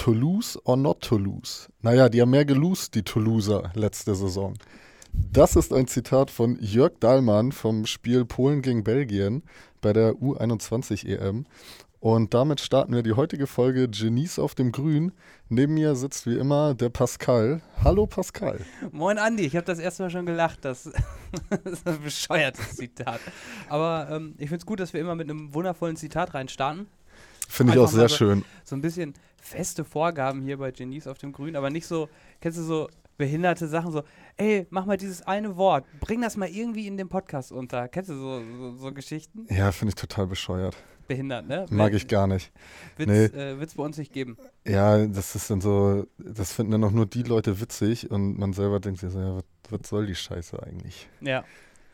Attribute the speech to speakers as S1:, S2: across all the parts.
S1: Toulouse or not Toulouse? Naja, die haben mehr gelost, die Toulouser, letzte Saison. Das ist ein Zitat von Jörg Dahlmann vom Spiel Polen gegen Belgien bei der U21 EM. Und damit starten wir die heutige Folge Genies auf dem Grün. Neben mir sitzt wie immer der Pascal. Hallo Pascal.
S2: Moin Andi, ich habe das erste Mal schon gelacht. Das, das ist ein bescheuertes Zitat. Aber ähm, ich finde es gut, dass wir immer mit einem wundervollen Zitat reinstarten.
S1: Finde ich auch sehr so, schön.
S2: So ein bisschen feste Vorgaben hier bei Genies auf dem Grün, aber nicht so, kennst du so behinderte Sachen, so, ey, mach mal dieses eine Wort, bring das mal irgendwie in den Podcast unter. Kennst du so, so, so Geschichten?
S1: Ja, finde ich total bescheuert
S2: behindert, ne?
S1: Mag ich gar nicht.
S2: Witz, nee. äh, Witz bei uns nicht geben.
S1: Ja, das ist dann so, das finden dann auch nur die Leute witzig und man selber denkt sich so, ja, was, was soll die Scheiße eigentlich?
S2: Ja,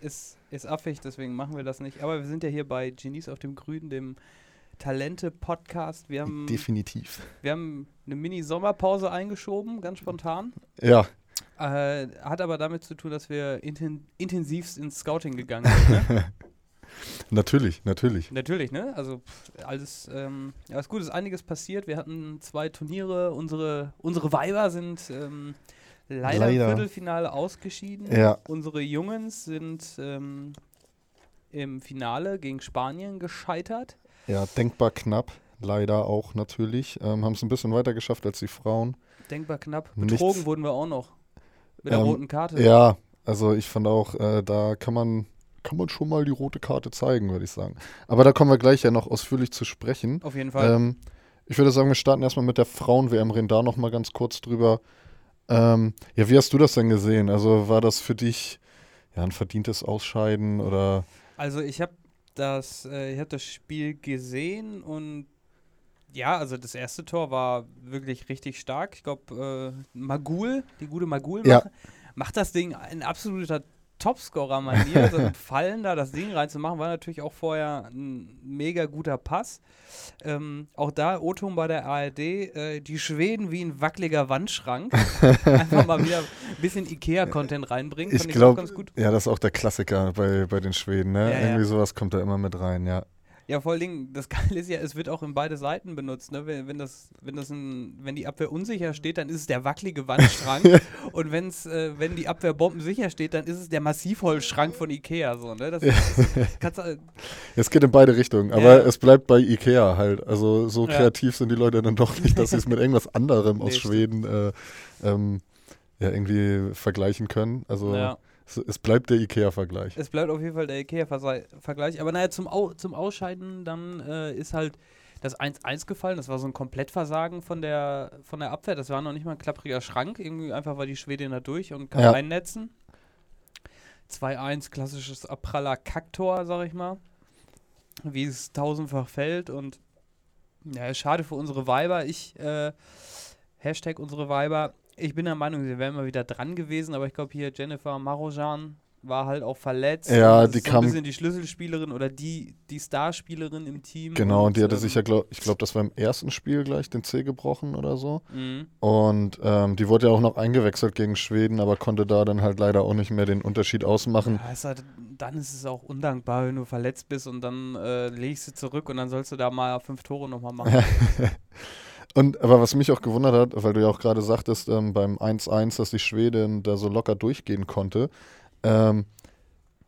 S2: ist, ist affig, deswegen machen wir das nicht. Aber wir sind ja hier bei Genies auf dem Grün, dem Talente-Podcast. Wir haben.
S1: Definitiv.
S2: Wir haben eine Mini-Sommerpause eingeschoben, ganz spontan.
S1: Ja.
S2: Äh, hat aber damit zu tun, dass wir inten intensivst ins Scouting gegangen sind. Ne?
S1: Natürlich, natürlich.
S2: Natürlich, ne? Also alles, ähm, ja, ist gut, ist einiges passiert. Wir hatten zwei Turniere, unsere, unsere Weiber sind ähm, leider, leider, im Viertelfinale ausgeschieden.
S1: Ja.
S2: Unsere Jungens sind ähm, im Finale gegen Spanien gescheitert.
S1: Ja, denkbar knapp, leider auch natürlich. Ähm, Haben es ein bisschen weiter geschafft als die Frauen.
S2: Denkbar knapp. Betrogen Nichts. wurden wir auch noch. Mit der
S1: ähm,
S2: roten Karte.
S1: Ja, also ich fand auch, äh, da kann man kann man schon mal die rote Karte zeigen, würde ich sagen. Aber da kommen wir gleich ja noch ausführlich zu sprechen.
S2: Auf jeden Fall.
S1: Ähm, ich würde sagen, wir starten erstmal mit der Frauen-WM, reden da noch mal ganz kurz drüber. Ähm, ja, wie hast du das denn gesehen? Also war das für dich ja, ein verdientes Ausscheiden oder?
S2: Also ich habe das, äh, ich habe das Spiel gesehen und ja, also das erste Tor war wirklich richtig stark. Ich glaube, äh, Magul, die gute Magul,
S1: ja.
S2: macht, macht das Ding in absoluter Topscorer-Manier, so ein Fallen da, das Ding reinzumachen, war natürlich auch vorher ein mega guter Pass. Ähm, auch da, O-Ton bei der ARD, äh, die Schweden wie ein wackeliger Wandschrank. Einfach mal wieder ein bisschen Ikea-Content reinbringen.
S1: Ich glaube, ja, das ist auch der Klassiker bei, bei den Schweden, ne?
S2: Ja,
S1: Irgendwie
S2: ja.
S1: sowas kommt da immer mit rein, ja.
S2: Ja, vor allen Dingen, das Geile ist ja, es wird auch in beide Seiten benutzt. Ne? Wenn, wenn, das, wenn, das ein, wenn die Abwehr unsicher steht, dann ist es der wackelige Wandschrank. und wenn's, äh, wenn die Abwehr bombensicher steht, dann ist es der Massivholzschrank von Ikea. So, ne? das,
S1: das, äh, es geht in beide Richtungen, aber ja. es bleibt bei Ikea halt. Also so kreativ ja. sind die Leute dann doch nicht, dass sie es mit irgendwas anderem aus nee, Schweden äh, ähm, ja, irgendwie vergleichen können. Also
S2: ja.
S1: Es bleibt der IKEA-Vergleich.
S2: Es bleibt auf jeden Fall der IKEA-Vergleich. Aber naja, zum, Au zum Ausscheiden dann äh, ist halt das 1-1 gefallen. Das war so ein Komplettversagen von der, von der Abwehr. Das war noch nicht mal ein klappriger Schrank. Irgendwie einfach war die Schwedin da durch und kann ja. einnetzen. 2-1, klassisches Apraller Kacktor, sag ich mal. Wie es tausendfach fällt. Und ja, schade für unsere Weiber. Ich, äh, Hashtag unsere Weiber ich bin der Meinung, sie wären mal wieder dran gewesen, aber ich glaube hier Jennifer Marojan war halt auch verletzt.
S1: Ja, die
S2: so
S1: kam.
S2: ein bisschen die Schlüsselspielerin oder die, die Starspielerin im Team.
S1: Genau, und, die hatte ähm, sich ja, glaub, ich glaube, das war im ersten Spiel gleich den C gebrochen oder so.
S2: Mhm.
S1: Und ähm, die wurde ja auch noch eingewechselt gegen Schweden, aber konnte da dann halt leider auch nicht mehr den Unterschied ausmachen.
S2: Ja, ist halt, dann ist es auch undankbar, wenn du verletzt bist und dann äh, legst du zurück und dann sollst du da mal fünf Tore nochmal machen.
S1: Und aber was mich auch gewundert hat, weil du ja auch gerade sagtest, ähm, beim 1-1, dass die Schwedin da so locker durchgehen konnte, ähm,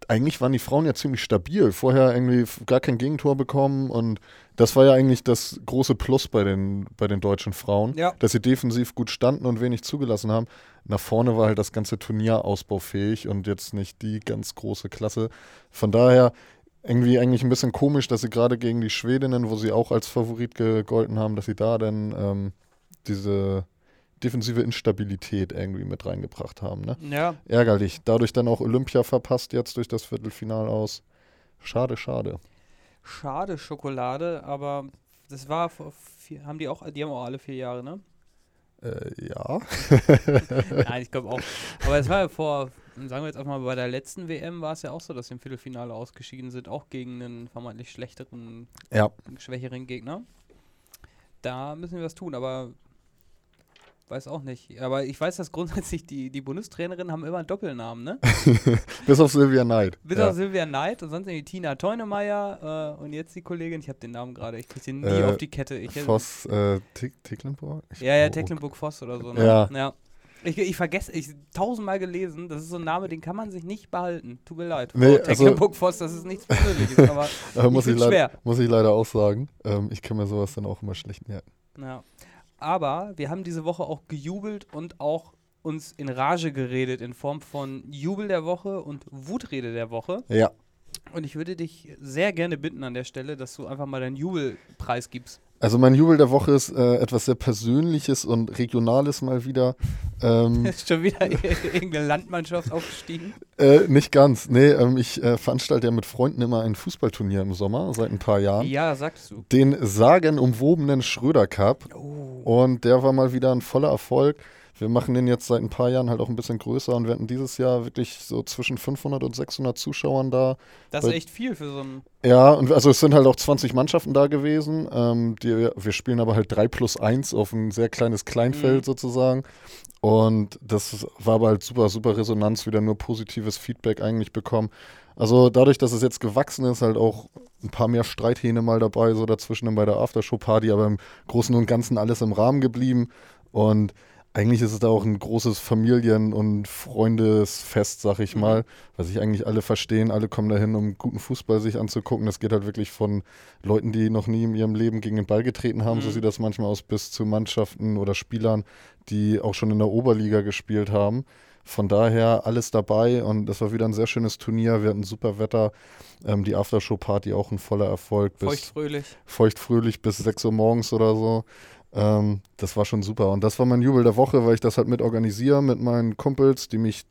S1: eigentlich waren die Frauen ja ziemlich stabil. Vorher irgendwie gar kein Gegentor bekommen und das war ja eigentlich das große Plus bei den, bei den deutschen Frauen,
S2: ja.
S1: dass sie defensiv gut standen und wenig zugelassen haben. Nach vorne war halt das ganze Turnier ausbaufähig und jetzt nicht die ganz große Klasse. Von daher, irgendwie eigentlich ein bisschen komisch, dass sie gerade gegen die Schwedinnen, wo sie auch als Favorit gegolten haben, dass sie da dann ähm, diese defensive Instabilität irgendwie mit reingebracht haben. Ne?
S2: Ja.
S1: Ärgerlich. Dadurch dann auch Olympia verpasst jetzt durch das Viertelfinal aus. Schade, schade.
S2: Schade Schokolade, aber das war vor vier, haben die auch, die haben auch alle vier Jahre, ne?
S1: Äh, ja.
S2: Nein, ich glaube auch. Aber es war ja vor, sagen wir jetzt auch mal, bei der letzten WM war es ja auch so, dass sie im Viertelfinale ausgeschieden sind, auch gegen einen vermeintlich schlechteren,
S1: ja.
S2: schwächeren Gegner. Da müssen wir was tun, aber weiß auch nicht. Aber ich weiß, dass grundsätzlich die, die Bundestrainerinnen haben immer einen Doppelnamen, ne?
S1: Bis auf Sylvia Knight.
S2: Bis
S1: ja.
S2: auf Silvia Knight und sonst irgendwie Tina Teunemeyer äh, und jetzt die Kollegin, ich habe den Namen gerade, ich kriege den nie
S1: Äh,
S2: auf die Kette. Ich,
S1: Voss, äh, Tick- Tecklenburg? Ich-
S2: Ja, ja, Tecklenburg-Voss oder so. Ne?
S1: Ja.
S2: ja. Ich, ich vergesse, ich tausendmal gelesen, das ist so ein Name, den kann man sich nicht behalten. Tut mir leid.
S1: Nee,
S2: Frau
S1: also-
S2: Tecklenburg-Voss, das ist nichts Persönliches, aber
S1: Aber muss,
S2: ich
S1: leider,
S2: schwer.
S1: muss ich leider auch sagen. Ähm, ich kann mir sowas dann auch immer schlecht merken.
S2: Ja. Aber wir haben diese Woche auch gejubelt und auch uns in Rage geredet in Form von Jubel der Woche und Wutrede der Woche.
S1: Ja.
S2: Und ich würde dich sehr gerne bitten an der Stelle, dass du einfach mal deinen Jubelpreis gibst.
S1: Also mein Jubel der Woche ist äh, etwas sehr Persönliches und Regionales mal wieder. Ähm,
S2: Ist schon wieder irgendeine Landmannschaft aufgestiegen.
S1: äh, nicht ganz. Nee, ähm, ich äh, veranstalte ja mit Freunden immer ein Fußballturnier im Sommer, seit ein paar Jahren.
S2: Ja, sagst du.
S1: Den sagenumwobenen Schröder Cup.
S2: Oh.
S1: Und der war mal wieder ein voller Erfolg. Wir machen den jetzt seit ein paar Jahren halt auch ein bisschen größer und wir hatten dieses Jahr wirklich so zwischen 500 und 600 Zuschauern da.
S2: Das ist echt viel für so ein.
S1: Ja, und also es sind halt auch 20 Mannschaften da gewesen. Ähm, die, wir spielen aber halt 3 plus 1 auf ein sehr kleines Kleinfeld
S2: Mhm.
S1: sozusagen. Und das war aber halt super, super Resonanz, wieder nur positives Feedback eigentlich bekommen. Also dadurch, dass es jetzt gewachsen ist, halt auch ein paar mehr Streithähne mal dabei, so dazwischen dann bei der Aftershow-Party, aber im Großen und Ganzen alles im Rahmen geblieben. Und eigentlich ist es da auch ein großes Familien- und Freundesfest, sag ich
S2: Mhm.
S1: mal, weil sich eigentlich alle verstehen, alle kommen dahin, um guten Fußball sich anzugucken. Das geht halt wirklich von Leuten, die noch nie in ihrem Leben gegen den Ball getreten haben, so
S2: Mhm.
S1: sieht das manchmal aus, bis zu Mannschaften oder Spielern, die auch schon in der Oberliga gespielt haben. Von daher alles dabei und das war wieder ein sehr schönes Turnier. Wir hatten super Wetter. Ähm, die Aftershow-Party auch ein voller Erfolg. Bis
S2: Feuchtfröhlich.
S1: feuchtfröhlich bis 6 Uhr morgens oder so. Ähm, das war schon super. Und das war mein Jubel der Woche, weil ich das halt mit organisiere mit meinen Kumpels, die mich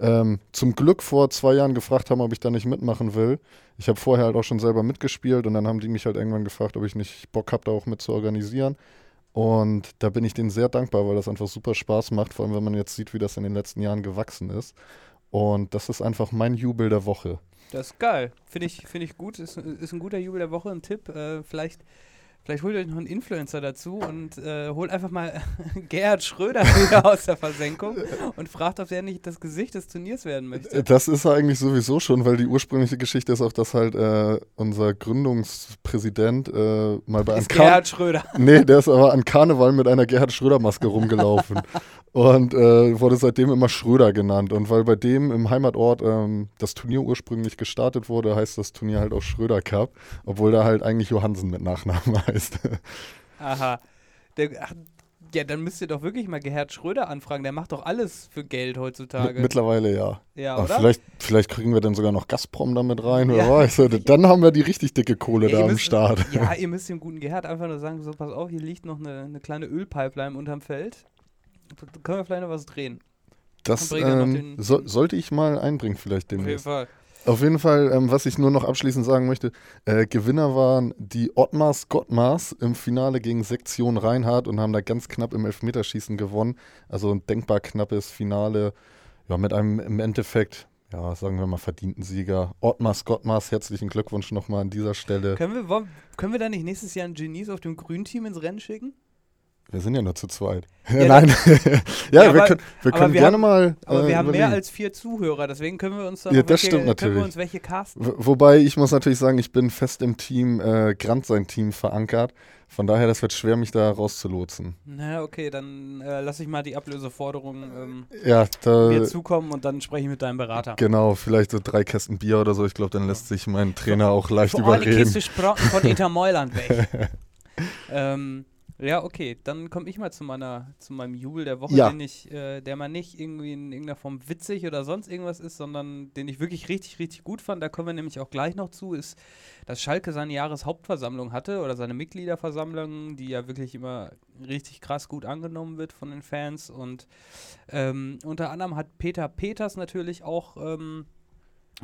S1: ähm, zum Glück vor zwei Jahren gefragt haben, ob ich da nicht mitmachen will. Ich habe vorher halt auch schon selber mitgespielt und dann haben die mich halt irgendwann gefragt, ob ich nicht Bock habe, da auch mit zu organisieren. Und da bin ich denen sehr dankbar, weil das einfach super Spaß macht, vor allem wenn man jetzt sieht, wie das in den letzten Jahren gewachsen ist. Und das ist einfach mein Jubel der Woche.
S2: Das ist geil. Finde ich, find ich gut. Ist, ist ein guter Jubel der Woche. Ein Tipp. Äh, vielleicht, vielleicht holt euch noch einen Influencer dazu und äh, holt einfach mal Gerhard Schröder wieder aus der Versenkung und fragt, ob er nicht das Gesicht des Turniers werden möchte.
S1: Das ist er eigentlich sowieso schon, weil die ursprüngliche Geschichte ist auch, dass halt äh, unser Gründungspräsident äh, mal bei einem
S2: Ist Gerhard Schröder.
S1: Nee, der ist aber an Karneval mit einer Gerhard Schröder-Maske rumgelaufen. und äh, wurde seitdem immer Schröder genannt. Und weil bei dem im Heimatort ähm, das Turnier ursprünglich gestartet wurde, heißt das Turnier halt auch Schröder Cup, obwohl da halt eigentlich Johansen mit Nachnamen heißt.
S2: Aha. Der, ach, ja, dann müsst ihr doch wirklich mal Gerhard Schröder anfragen. Der macht doch alles für Geld heutzutage.
S1: Mittlerweile ja.
S2: ja,
S1: Aber
S2: oder?
S1: vielleicht, vielleicht kriegen wir dann sogar noch Gazprom damit rein,
S2: Ja.
S1: wer weiß. Dann haben wir die richtig dicke Kohle
S2: Ja,
S1: da am
S2: müsst-
S1: Start.
S2: Ja, ihr müsst dem guten Gerhard einfach nur sagen, so pass auf, hier liegt noch eine, eine kleine Ölpipeline unterm Feld. Da können wir vielleicht noch was drehen.
S1: Das ähm, so, sollte ich mal einbringen, vielleicht
S2: Auf jeden
S1: demnächst.
S2: Fall.
S1: Auf jeden Fall, ähm, was ich nur noch abschließend sagen möchte, äh, Gewinner waren die Ottmars Gottmars im Finale gegen Sektion Reinhardt und haben da ganz knapp im Elfmeterschießen gewonnen. Also ein denkbar knappes Finale, ja, mit einem im Endeffekt, ja, sagen wir mal, verdienten Sieger. Ottmars Gottmars, herzlichen Glückwunsch nochmal an dieser Stelle.
S2: Können wir, können wir da nicht nächstes Jahr ein Genies auf dem Grünteam ins Rennen schicken?
S1: Wir sind ja nur zu zweit.
S2: Ja,
S1: Nein, ja,
S2: Ja,
S1: wir
S2: aber-
S1: können, wir
S2: aber
S1: können
S2: wir
S1: gerne
S2: haben-
S1: mal.
S2: Aber
S1: äh,
S2: wir haben mehr
S1: überlegen.
S2: als vier Zuhörer, deswegen können wir uns da
S1: Ja, das
S2: welche,
S1: stimmt
S2: Können wir
S1: natürlich.
S2: uns welche casten?
S1: W- Wobei ich muss natürlich sagen, ich bin fest im Team äh, Grant sein Team verankert. Von daher, das wird schwer, mich da rauszulotsen.
S2: Na, okay, dann äh, lasse ich mal die Ablöseforderung ähm,
S1: Ja, da,
S2: mir zukommen und dann spreche ich mit deinem Berater.
S1: genau, vielleicht so drei Kästen Bier oder so. Ich glaube, dann lässt sich mein Trainer auch leicht überreden.
S2: Kiste Sprotten von Inter Mailand weg. ähm, ja, okay, dann komme ich mal zu meiner, zu meinem Jubel der Woche,
S1: Ja.
S2: den ich, äh, der mal nicht irgendwie in irgendeiner Form witzig oder sonst irgendwas ist, sondern den ich wirklich richtig, richtig gut fand. Da kommen wir nämlich auch gleich noch zu, ist, dass Schalke seine Jahreshauptversammlung hatte oder seine Mitgliederversammlung, die ja wirklich immer richtig krass gut angenommen wird von den Fans. Und ähm, unter anderem hat Peter Peters natürlich auch ähm,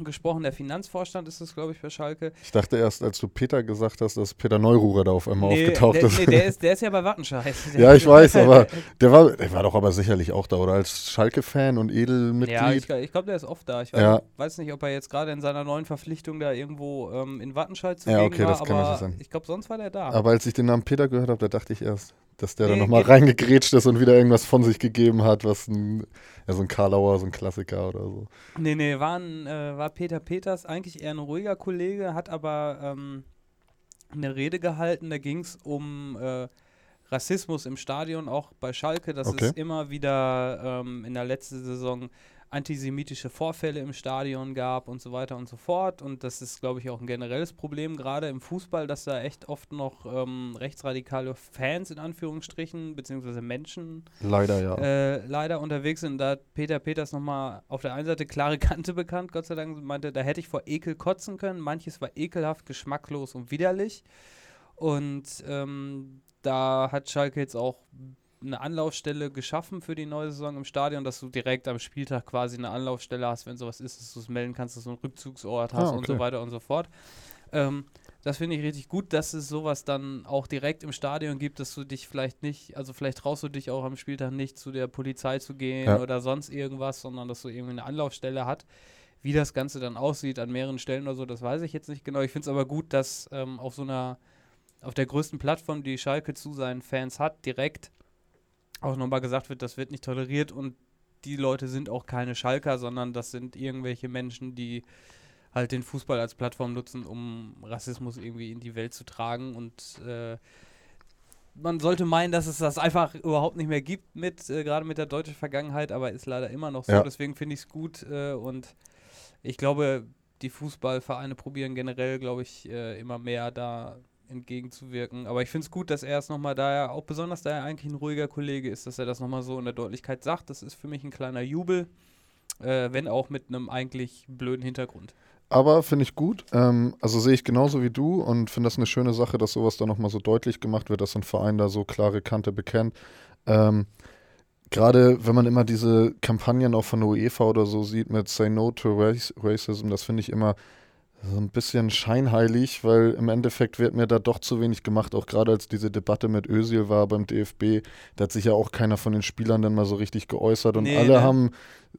S2: gesprochen. Der Finanzvorstand ist es, glaube ich, bei Schalke.
S1: Ich dachte erst, als du Peter gesagt hast, dass Peter Neururer da auf einmal
S2: Nee,
S1: aufgetaucht
S2: der,
S1: ist.
S2: Nee, der ist. Der ist ja bei Wattenscheid.
S1: ja, ich weiß, aber der war, der war doch aber sicherlich auch da, oder? Als Schalke-Fan und Edelmitglied.
S2: Ja, ich, ich glaube, der ist oft da. Ich weiß,
S1: Ja.
S2: weiß nicht, ob er jetzt gerade in seiner neuen Verpflichtung da irgendwo ähm, in Wattenscheid zu
S1: Ja, okay,
S2: war,
S1: das kann
S2: aber
S1: sein.
S2: ich glaube, sonst war der da.
S1: aber als ich den Namen Peter gehört habe, da dachte ich erst, dass der da
S2: Nee,
S1: nochmal
S2: geht-
S1: reingegrätscht ist und wieder irgendwas von sich gegeben hat, was ein, ja, so ein Karlauer, so ein Klassiker oder so.
S2: Nee, nee, war, ein, äh, war Peter Peters eigentlich eher ein ruhiger Kollege, hat aber ähm, eine Rede gehalten, da ging es um äh, Rassismus im Stadion, auch bei Schalke, dass
S1: Okay.
S2: es immer wieder ähm, in der letzten Saison antisemitische Vorfälle im Stadion gab und so weiter und so fort. Und das ist, glaube ich, auch ein generelles Problem, gerade im Fußball, dass da echt oft noch ähm, rechtsradikale Fans in Anführungsstrichen, beziehungsweise Menschen
S1: Leider ja.
S2: äh, leider unterwegs sind. Da hat Peter Peters nochmal auf der einen Seite klare Kante bekannt, Gott sei Dank, meinte, da hätte ich vor Ekel kotzen können. Manches war ekelhaft, geschmacklos und widerlich. Und ähm, da hat Schalke jetzt auch eine Anlaufstelle geschaffen für die neue Saison im Stadion, dass du direkt am Spieltag quasi eine Anlaufstelle hast, wenn sowas ist, dass du es melden kannst, dass du einen Rückzugsort hast
S1: Ah,
S2: und so
S1: okay.
S2: weiter und so fort. Ähm, das finde ich richtig gut, dass es sowas dann auch direkt im Stadion gibt, dass du dich vielleicht nicht, also vielleicht traust du dich auch am Spieltag nicht zu der Polizei zu gehen
S1: Ja.
S2: oder sonst irgendwas, sondern dass du irgendwie eine Anlaufstelle hat. Wie das Ganze dann aussieht an mehreren Stellen oder so, das weiß ich jetzt nicht genau. Ich finde es aber gut, dass ähm, auf so einer, auf der größten Plattform, die Schalke zu seinen Fans hat, direkt auch nochmal gesagt wird, das wird nicht toleriert und die Leute sind auch keine Schalker, sondern das sind irgendwelche Menschen, die halt den Fußball als Plattform nutzen, um Rassismus irgendwie in die Welt zu tragen und äh, man sollte meinen, dass es das einfach überhaupt nicht mehr gibt mit, äh, gerade mit der deutschen Vergangenheit, aber ist leider immer noch so.
S1: Ja.
S2: Deswegen finde ich es gut äh, und ich glaube, die Fußballvereine probieren generell, glaube ich, äh, immer mehr da entgegenzuwirken. Aber ich finde es gut, dass er es nochmal, da er auch besonders, da er eigentlich ein ruhiger Kollege ist, dass er das nochmal so in der Deutlichkeit sagt. Das ist für mich ein kleiner Jubel, äh, wenn auch mit einem eigentlich blöden Hintergrund.
S1: Aber finde ich gut. Ähm, also sehe ich genauso wie du und finde das eine schöne Sache, dass sowas da nochmal so deutlich gemacht wird, dass ein Verein da so klare Kante bekennt. Ähm, Gerade wenn man immer diese Kampagnen auch von der UEFA oder so sieht mit Say No to Racism, das finde ich immer so ein bisschen scheinheilig, weil im Endeffekt wird mir da doch zu wenig gemacht, auch gerade als diese Debatte mit Özil war beim DFB, da hat sich ja auch keiner von den Spielern dann mal so richtig geäußert und
S2: Nee,
S1: alle
S2: ne?
S1: haben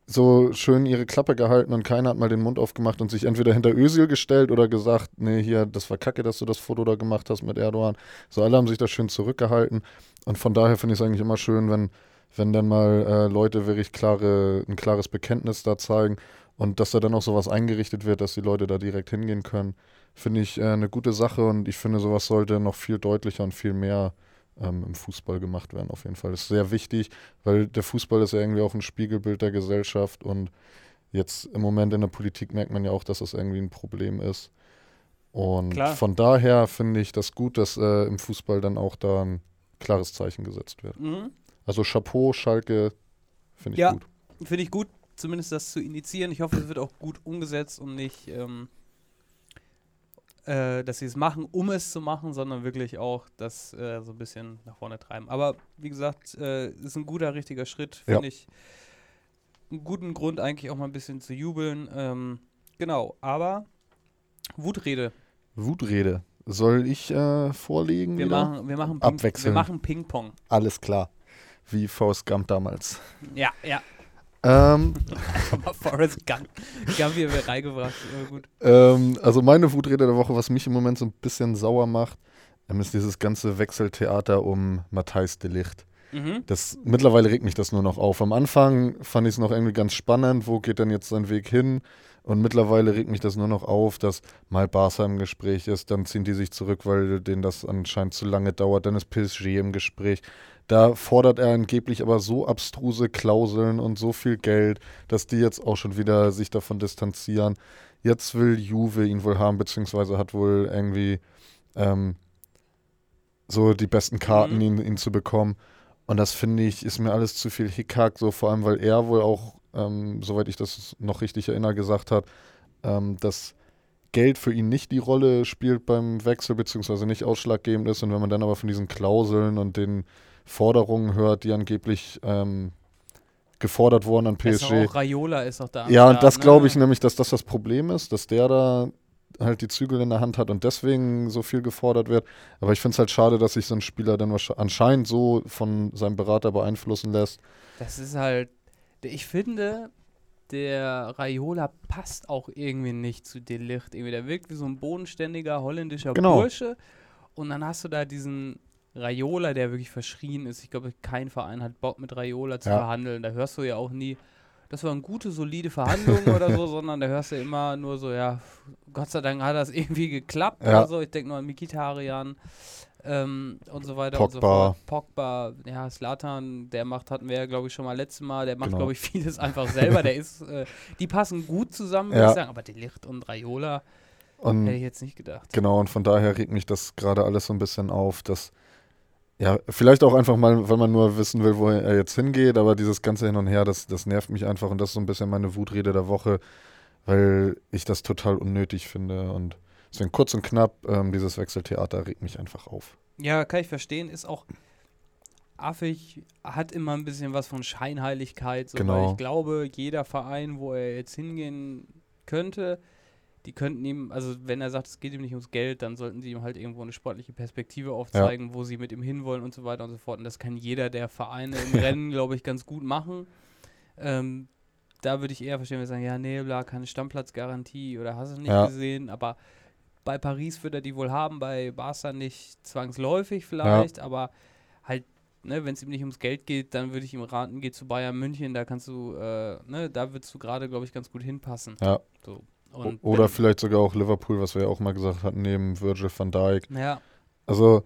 S1: so schön ihre Klappe gehalten und keiner hat mal den Mund aufgemacht und sich entweder hinter Özil gestellt oder gesagt, nee, hier, das war kacke, dass du das Foto da gemacht hast mit Erdogan. So, alle haben sich da schön zurückgehalten und von daher finde ich es eigentlich immer schön, wenn, wenn dann mal äh, Leute wirklich klare, ein klares Bekenntnis da zeigen und dass da dann auch sowas eingerichtet wird, dass die Leute da direkt hingehen können, finde ich äh, eine gute Sache und ich finde, sowas sollte noch viel deutlicher und viel mehr ähm, im Fußball gemacht werden, auf jeden Fall. Das ist sehr wichtig, weil der Fußball ist ja irgendwie auch ein Spiegelbild der Gesellschaft und jetzt im Moment in der Politik merkt man ja auch, dass das irgendwie ein Problem ist. Und
S2: Klar.
S1: von daher finde ich das gut, dass äh, im Fußball dann auch da ein klares Zeichen gesetzt wird.
S2: Mhm.
S1: Also Chapeau, Schalke, finde ich
S2: Ja.
S1: gut.
S2: Finde ich gut, zumindest das zu initiieren. Ich hoffe, es wird auch gut umgesetzt und nicht, ähm, äh, dass sie es machen, um es zu machen, sondern wirklich auch das äh, so ein bisschen nach vorne treiben. Aber wie gesagt, äh, ist ein guter, richtiger Schritt, finde
S1: Ja.
S2: ich. Einen guten Grund eigentlich auch mal ein bisschen zu jubeln. Ähm, genau, aber Wutrede.
S1: Wutrede. Soll ich äh, vorlegen?
S2: Wir
S1: wieder?
S2: machen, wir machen Ping, wir
S1: Abwechseln.
S2: machen Ping-Pong.
S1: Alles klar. Wie Faust Gump damals.
S2: Ja, ja.
S1: Ähm,
S2: Forrest Gump, Gump hier wieder reingebracht.
S1: Ähm, also meine Wutrede der Woche, was mich im Moment so ein bisschen sauer macht, ähm, ist dieses ganze Wechseltheater um Matthijs de Licht.
S2: Mhm.
S1: Das, mittlerweile regt mich das nur noch auf. Am Anfang fand ich es noch irgendwie ganz spannend, wo geht denn jetzt sein Weg hin? Und mittlerweile regt mich das nur noch auf, dass mal Barca im Gespräch ist, dann ziehen die sich zurück, weil denen das anscheinend zu lange dauert, dann ist PSG im Gespräch. Da fordert er angeblich aber so abstruse Klauseln und so viel Geld, dass die jetzt auch schon wieder sich davon distanzieren. Jetzt will Juve ihn wohl haben, beziehungsweise hat wohl irgendwie ähm, so die besten Karten,
S2: Mhm.
S1: ihn, ihn zu bekommen. Und das finde ich, ist mir alles zu viel Hickhack, so vor allem, weil er wohl auch, ähm, soweit ich das noch richtig erinnere, gesagt hat, ähm, dass Geld für ihn nicht die Rolle spielt beim Wechsel, beziehungsweise nicht ausschlaggebend ist. Und wenn man dann aber von diesen Klauseln und den Forderungen hört, die angeblich ähm, gefordert wurden an PSG.
S2: auch Raiola ist auch da.
S1: Ja, und das
S2: ne?
S1: glaube ich nämlich, dass das das Problem ist, dass der da halt die Zügel in der Hand hat und deswegen so viel gefordert wird. Aber ich finde es halt schade, dass sich so ein Spieler dann anscheinend so von seinem Berater beeinflussen lässt.
S2: Das ist halt. Ich finde, der Raiola passt auch irgendwie nicht zu Delicht. Irgendwie, der wirkt wie so ein bodenständiger holländischer
S1: Genau.
S2: Bursche. Und dann hast du da diesen Raiola, der wirklich verschrien ist. Ich glaube, kein Verein hat Bock mit Raiola zu
S1: Ja.
S2: verhandeln. Da hörst du ja auch nie, das waren gute, solide Verhandlungen oder so, sondern da hörst du immer nur so, ja, Gott sei Dank hat das irgendwie geklappt
S1: Ja.
S2: oder so. Ich denke nur an Mikitarian ähm, und so weiter und so
S1: Pogba.
S2: fort. Pogba, ja, Slatan, der macht, hatten wir ja, glaube ich, schon mal letztes Mal, der macht,
S1: Genau.
S2: glaube ich, vieles einfach selber. Der ist, äh, die passen gut zusammen, würde
S1: Ja.
S2: ich sagen, aber Delicht und Raiola
S1: Und
S2: hätte ich jetzt nicht gedacht.
S1: Genau, und von daher regt mich das gerade alles so ein bisschen auf, dass, ja, vielleicht auch einfach mal, weil man nur wissen will, wo er jetzt hingeht, aber dieses ganze Hin und Her, das, das nervt mich einfach und das ist so ein bisschen meine Wutrede der Woche, weil ich das total unnötig finde und deswegen kurz und knapp, ähm, dieses Wechseltheater regt mich einfach auf.
S2: Ja, kann ich verstehen. Ist auch affig, hat immer ein bisschen was von Scheinheiligkeit. So, Weil
S1: Genau.
S2: ich glaube, jeder Verein, wo er jetzt hingehen könnte, die könnten ihm, also wenn er sagt, es geht ihm nicht ums Geld, dann sollten sie ihm halt irgendwo eine sportliche Perspektive aufzeigen, wo sie mit ihm hinwollen und so weiter und so fort. Und das kann jeder der Vereine im Rennen, glaube ich, ganz gut machen. Ähm, da würde ich eher verstehen, wenn wir sagen, ja, nee, bla, keine Stammplatzgarantie oder hast du nicht
S1: Ja.
S2: gesehen, aber bei Paris wird er die wohl haben, bei Barca nicht zwangsläufig vielleicht, aber halt, ne, wenn es ihm nicht ums Geld geht, dann würde ich ihm raten, geh zu Bayern München, da kannst du, äh, ne, da würdest du gerade, glaube ich, ganz gut hinpassen.
S1: Ja.
S2: So. Und
S1: Oder
S2: wenn-
S1: vielleicht sogar auch Liverpool, was wir ja auch mal gesagt hatten, neben Virgil van Dijk.
S2: ja,
S1: Also,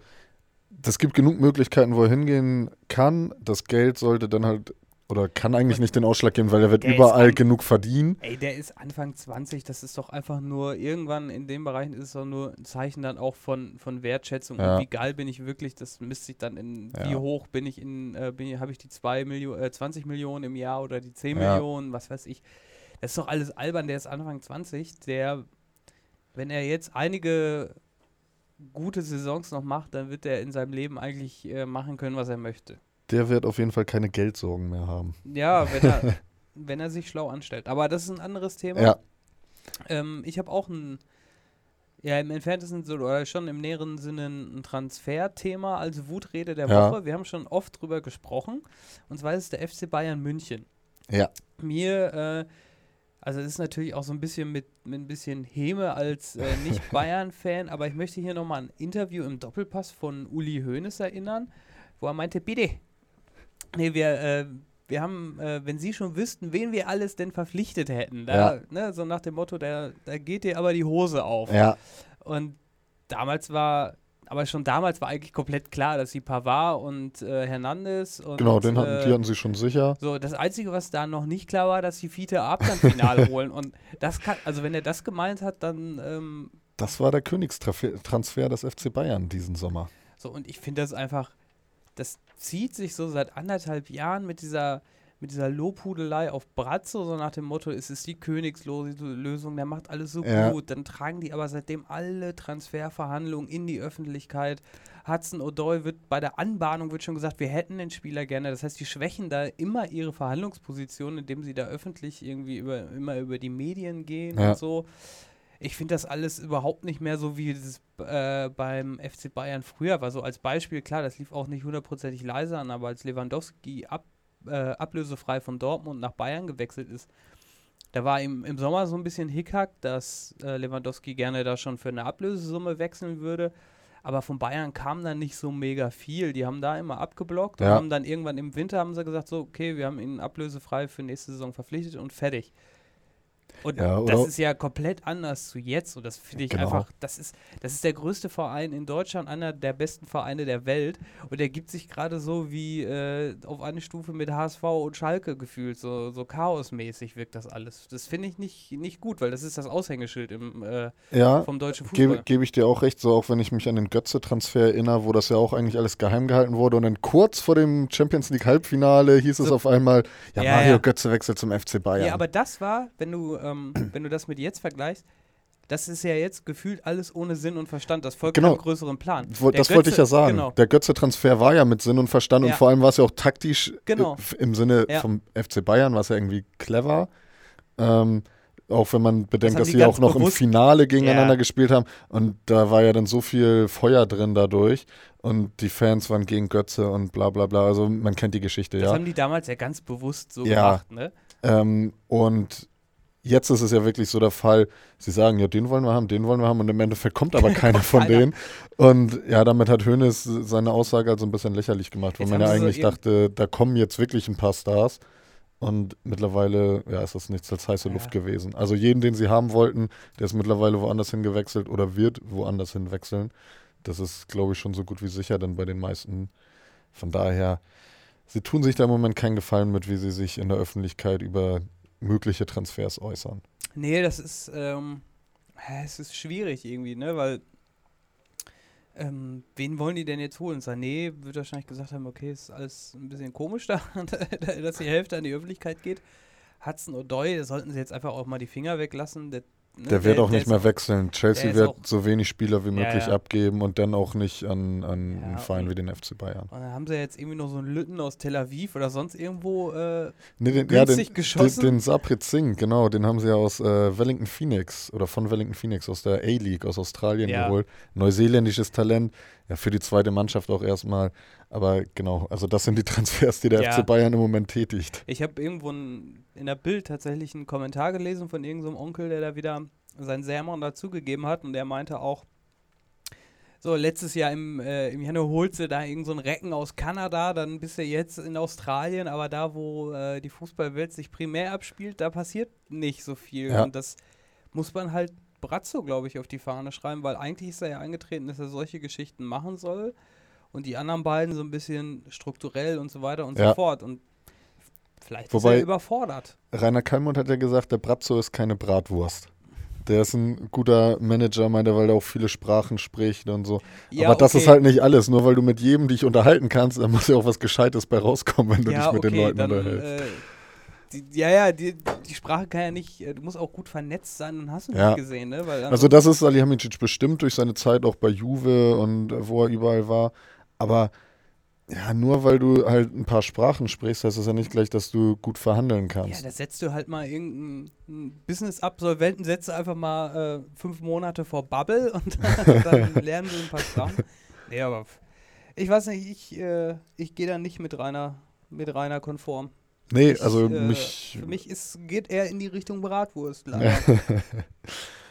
S1: es gibt genug Möglichkeiten, wo er hingehen kann. Das Geld sollte dann halt, oder kann eigentlich nicht den Ausschlag geben, weil er wird
S2: Der
S1: überall
S2: an-
S1: genug verdienen.
S2: ey, der ist Anfang 20, das ist doch einfach nur, irgendwann in den Bereichen ist es doch nur ein Zeichen dann auch von, von Wertschätzung
S1: Ja.
S2: und wie geil bin ich wirklich, das misst sich dann in, wie
S1: Ja.
S2: hoch bin ich in, äh, habe ich die 2 Millionen, äh, 20 Millionen im Jahr oder die 10
S1: Ja.
S2: Millionen, was weiß ich. Das ist doch alles albern, der ist Anfang 20, der, wenn er jetzt einige gute Saisons noch macht, dann wird er in seinem Leben eigentlich äh, machen können, was er möchte.
S1: Der wird auf jeden Fall keine Geldsorgen mehr haben.
S2: Ja, wenn er, wenn er sich schlau anstellt. Aber das ist ein anderes Thema.
S1: Ja,
S2: Ähm, ich habe auch ein, ja, im entferntesten oder schon im näheren Sinne ein Transferthema als Wutrede der
S1: Ja.
S2: Woche. Wir haben schon oft drüber gesprochen. Und zwar ist es der FC Bayern München.
S1: ja.
S2: Mir, äh, also es ist natürlich auch so ein bisschen mit, mit ein bisschen Häme als äh, Nicht-Bayern-Fan, aber ich möchte hier nochmal ein Interview im Doppelpass von Uli Hoeneß erinnern, wo er meinte, bitte, nee, wir, äh, wir haben, äh, wenn Sie schon wüssten, wen wir alles denn verpflichtet hätten, da,
S1: Ja.
S2: ne, so nach dem Motto, da, da geht dir aber die Hose auf.
S1: Ja,
S2: Und damals war, aber schon damals war eigentlich komplett klar, dass sie Pavard und äh, Hernandez und
S1: genau, den hatten,
S2: äh,
S1: die hatten sie schon sicher.
S2: so, das Einzige, was da noch nicht klar war, dass die Fiete Ablandfinale holen. Und das kann, also wenn er das gemeint hat, dann ähm,
S1: Das war der Königstransfer des FC Bayern diesen Sommer.
S2: so, und ich finde das einfach, das zieht sich so seit anderthalb Jahren mit dieser, mit dieser Lobhudelei auf Bratzo, so nach dem Motto, es ist die Königslösung, der macht alles so
S1: Ja.
S2: gut. Dann tragen die aber seitdem alle Transferverhandlungen in die Öffentlichkeit. Hudson O'Doy wird bei der Anbahnung wird schon gesagt, wir hätten den Spieler gerne. Das heißt, die schwächen da immer ihre Verhandlungsposition, indem sie da öffentlich irgendwie über, immer über die Medien gehen
S1: Ja.
S2: und so. Ich finde das alles überhaupt nicht mehr so, wie es äh, beim FC Bayern früher war. So als Beispiel, klar, das lief auch nicht hundertprozentig leise an, aber als Lewandowski ab, äh, ablösefrei von Dortmund nach Bayern gewechselt ist, da war im, im Sommer so ein bisschen Hickhack, dass äh, Lewandowski gerne da schon für eine Ablösesumme wechseln würde. Aber von Bayern kam dann nicht so mega viel. Die haben da immer abgeblockt und
S1: Ja.
S2: haben dann irgendwann im Winter haben sie gesagt, so, okay, wir haben ihn ablösefrei für nächste Saison verpflichtet und fertig. Und
S1: Ja,
S2: das ist ja komplett anders zu jetzt. Und das finde ich
S1: Genau.
S2: einfach, das ist, das ist der größte Verein in Deutschland, einer der besten Vereine der Welt. Und der gibt sich gerade so wie äh, auf eine Stufe mit HSV und Schalke gefühlt. So, so chaosmäßig wirkt das alles. Das finde ich nicht, nicht gut, weil das ist das Aushängeschild im, äh,
S1: Ja,
S2: vom deutschen Fußball.
S1: gebe gebe ich dir auch recht, so auch wenn ich mich an den Götze-Transfer erinnere, wo das ja auch eigentlich alles geheim gehalten wurde und dann kurz vor dem Champions League Halbfinale hieß es
S2: So.
S1: auf einmal, ja,
S2: Ja,
S1: Mario. Götze wechselt zum FC Bayern.
S2: Ja, aber das war, wenn du, ähm, wenn du das mit jetzt vergleichst, das ist ja jetzt gefühlt alles ohne Sinn und Verstand. Das folgt
S1: Genau.
S2: einem größeren Plan.
S1: Das wollte ich
S2: Götze-
S1: ja sagen.
S2: Genau.
S1: Der Götze-Transfer war ja mit Sinn und Verstand
S2: Ja.
S1: und vor allem war es ja auch taktisch
S2: Genau.
S1: äh, im Sinne
S2: Ja.
S1: vom FC Bayern, war es ja irgendwie clever. Ähm, auch wenn man bedenkt,
S2: haben
S1: dass sie auch noch im Finale gegeneinander
S2: Ja.
S1: gespielt haben. Und da war ja dann so viel Feuer drin dadurch. Und die Fans waren gegen Götze und bla bla bla. Also man kennt die Geschichte,
S2: Das
S1: ja.
S2: haben die damals ja ganz bewusst so
S1: Ja.
S2: gemacht, ne?
S1: Ähm, und jetzt ist es ja wirklich so der Fall, sie sagen, ja, den wollen wir haben, den wollen wir haben und im Endeffekt kommt aber keiner von keiner. denen. Und ja, damit hat Hoeneß seine Aussage also ein bisschen lächerlich gemacht, weil man ja eigentlich so dachte, da kommen jetzt wirklich ein paar Stars. Und mittlerweile ja, ist das nichts als heiße ja. Luft gewesen. Also jeden, den sie haben wollten, der ist mittlerweile woanders hingewechselt oder wird woanders hinwechseln. Das ist, glaube ich, schon so gut wie sicher dann bei den meisten. Von daher, sie tun sich da im Moment keinen Gefallen mit, wie sie sich in der Öffentlichkeit über mögliche Transfers äußern.
S2: Nee, das ist, ähm, es ist schwierig irgendwie, ne, weil ähm, wen wollen die denn jetzt holen? Sané wird wahrscheinlich gesagt haben, okay, ist alles ein bisschen komisch da, dass die Hälfte an die Öffentlichkeit geht. Hudson O'Doy, sollten sie jetzt einfach auch mal die Finger weglassen. Der
S1: Ne? Der wird der, auch nicht mehr wechseln. Chelsea wird so wenig Spieler wie möglich ja, ja. abgeben und dann auch nicht an, an ja, einen Verein wie den FC Bayern.
S2: Und dann haben sie jetzt irgendwie noch so einen Lütten aus Tel Aviv oder sonst irgendwo äh, nee, den, günstig
S1: den,
S2: geschossen.
S1: Den, den Saprit Singh, genau, den haben sie ja aus äh, Wellington Phoenix oder von Wellington Phoenix aus der A-League aus Australien geholt. Neuseeländisches Talent, ja für die zweite Mannschaft auch erstmal. Aber genau, also das sind die Transfers, die der FC Bayern im Moment tätigt.
S2: Ich habe irgendwo ein, in der Bild tatsächlich einen Kommentar gelesen von irgendeinem so Onkel, der da wieder sein Sermon dazugegeben hat und der meinte auch, so, letztes Jahr im, äh, im Januar holst du da irgend so einen Recken aus Kanada, dann bist du jetzt in Australien, aber da, wo äh, die Fußballwelt sich primär abspielt, da passiert nicht so viel. Ja. Und das muss man halt Brazzo, glaube ich, auf die Fahne schreiben, weil eigentlich ist er ja eingetreten, dass er solche Geschichten machen soll und die anderen beiden so ein bisschen strukturell und so weiter und ja. so fort. Und vielleicht
S1: Wobei,
S2: ist er überfordert.
S1: Rainer Kallmund hat ja gesagt, der Brazzo ist keine Bratwurst. Der ist ein guter Manager, meint er, weil er auch viele Sprachen spricht und so. Ja, Aber das okay. ist halt nicht alles. Nur weil du mit jedem dich unterhalten kannst, dann muss ja auch was Gescheites bei rauskommen, wenn du ja, dich mit okay, den Leuten dann, unterhältst. Äh,
S2: die, ja, ja, die, die Sprache kann ja nicht, äh, du musst auch gut vernetzt sein und hast du ja. nicht gesehen, ne?
S1: Also, das ist Salihamidzic bestimmt durch seine Zeit auch bei Juve und wo er überall war. Aber ja, nur weil du halt ein paar Sprachen sprichst, heißt das ja nicht gleich, dass du gut verhandeln kannst.
S2: Ja, da setzt du halt mal irgendeinen Business-Absolventen, setzt einfach mal äh, fünf Monate vor Bubble und dann, dann lernen sie ein paar Sprachen. Nee, aber ich weiß nicht, ich, äh, ich gehe da nicht mit Rainer, mit Rainer konform.
S1: Nee,
S2: ich,
S1: also
S2: äh,
S1: mich.
S2: Für mich ist, geht er in die Richtung Bratwurst, leider.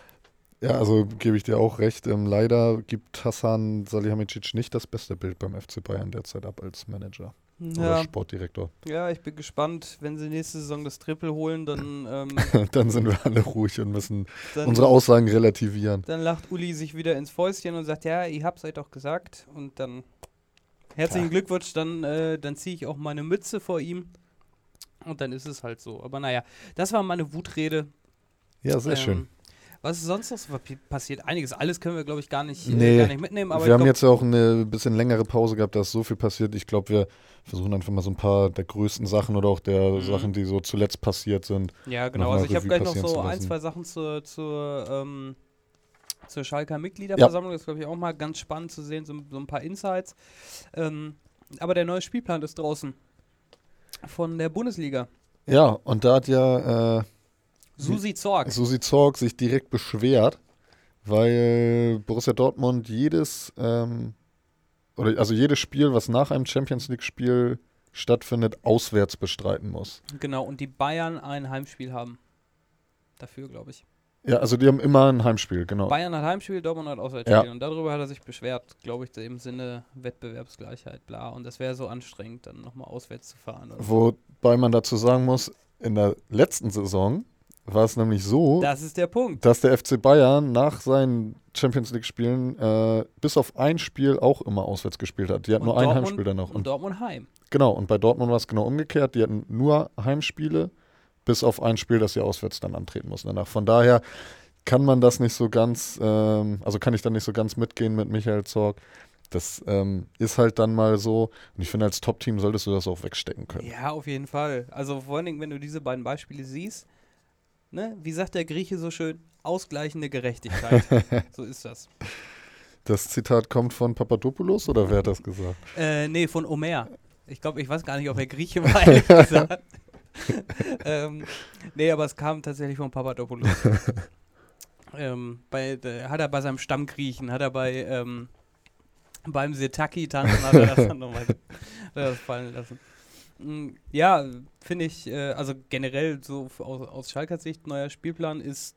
S1: Ja, also gebe ich dir auch recht. Ähm, leider gibt Hassan Salihamidzic nicht das beste Bild beim FC Bayern derzeit ab als Manager ja. oder Sportdirektor.
S2: Ja, ich bin gespannt, wenn sie nächste Saison das Triple holen, dann. Ähm,
S1: dann sind wir alle ruhig und müssen dann, unsere Aussagen relativieren.
S2: Dann lacht Uli sich wieder ins Fäustchen und sagt: Ja, ihr habt es doch gesagt. Und dann herzlichen Klar. Glückwunsch, dann, äh, dann ziehe ich auch meine Mütze vor ihm. Und dann ist es halt so. Aber naja, das war meine Wutrede.
S1: Ja, sehr ähm, schön.
S2: Was ist sonst noch so passiert? Einiges. Alles können wir, glaube ich, gar nicht,
S1: äh, nee,
S2: äh, gar nicht mitnehmen.
S1: wir haben jetzt auch eine bisschen längere Pause gehabt, da ist so viel passiert. Ich glaube, wir versuchen einfach mal so ein paar der größten Sachen oder auch der mhm. Sachen, die so zuletzt passiert sind.
S2: Ja, genau. Also ich habe gleich noch so ein, zwei Sachen zur, zur, ähm, zur Schalker Mitgliederversammlung. Ja. Das ist, glaube ich, auch mal ganz spannend zu sehen, so, so ein paar Insights. Ähm, aber der neue Spielplan ist draußen von der Bundesliga.
S1: Ja, und da hat ja äh,
S2: Susi Zorg.
S1: Susi Zorg sich direkt beschwert, weil Borussia Dortmund jedes, ähm, oder also jedes Spiel, was nach einem Champions League-Spiel stattfindet, auswärts bestreiten muss.
S2: Genau, und die Bayern ein Heimspiel haben. Dafür, glaube ich.
S1: Ja, also die haben immer ein Heimspiel, genau.
S2: Bayern hat Heimspiel, Dortmund hat Auswärtsspiel. Ja. Und darüber hat er sich beschwert, glaube ich, im Sinne Wettbewerbsgleichheit, bla. Und das wäre so anstrengend, dann nochmal auswärts zu fahren.
S1: Wobei man dazu sagen muss, in der letzten Saison war es nämlich so,
S2: das ist der Punkt.
S1: dass der FC Bayern nach seinen Champions League-Spielen äh, bis auf ein Spiel auch immer auswärts gespielt hat. Die hatten nur Dortmund, ein Heimspiel dann noch.
S2: Und, und Dortmund heim.
S1: Genau, und bei Dortmund war es genau umgekehrt. Die hatten nur Heimspiele, bis auf ein Spiel, das sie auswärts dann antreten mussten danach. Von daher kann man das nicht so ganz, ähm, also kann ich da nicht so ganz mitgehen mit Michael Zorg. Das ähm, ist halt dann mal so. Und ich finde, als Top-Team solltest du das auch wegstecken können.
S2: Ja, auf jeden Fall. Also vor allen Dingen, wenn du diese beiden Beispiele siehst, ne, wie sagt der Grieche so schön, ausgleichende Gerechtigkeit. so ist das.
S1: Das Zitat kommt von Papadopoulos oder wer hat das gesagt?
S2: Äh, nee, von Omer. Ich glaube, ich weiß gar nicht, ob er Grieche war, ehrlich gesagt. ähm, nee, aber es kam tatsächlich von Papadopoulos. ähm, bei, äh, hat er bei seinem Stammgriechen, hat er bei ähm, beim Setaki-Tanzen hat er das dann nochmal fallen lassen. Mm, Ja, finde ich, äh, also generell so aus, aus Schalker Sicht, neuer Spielplan ist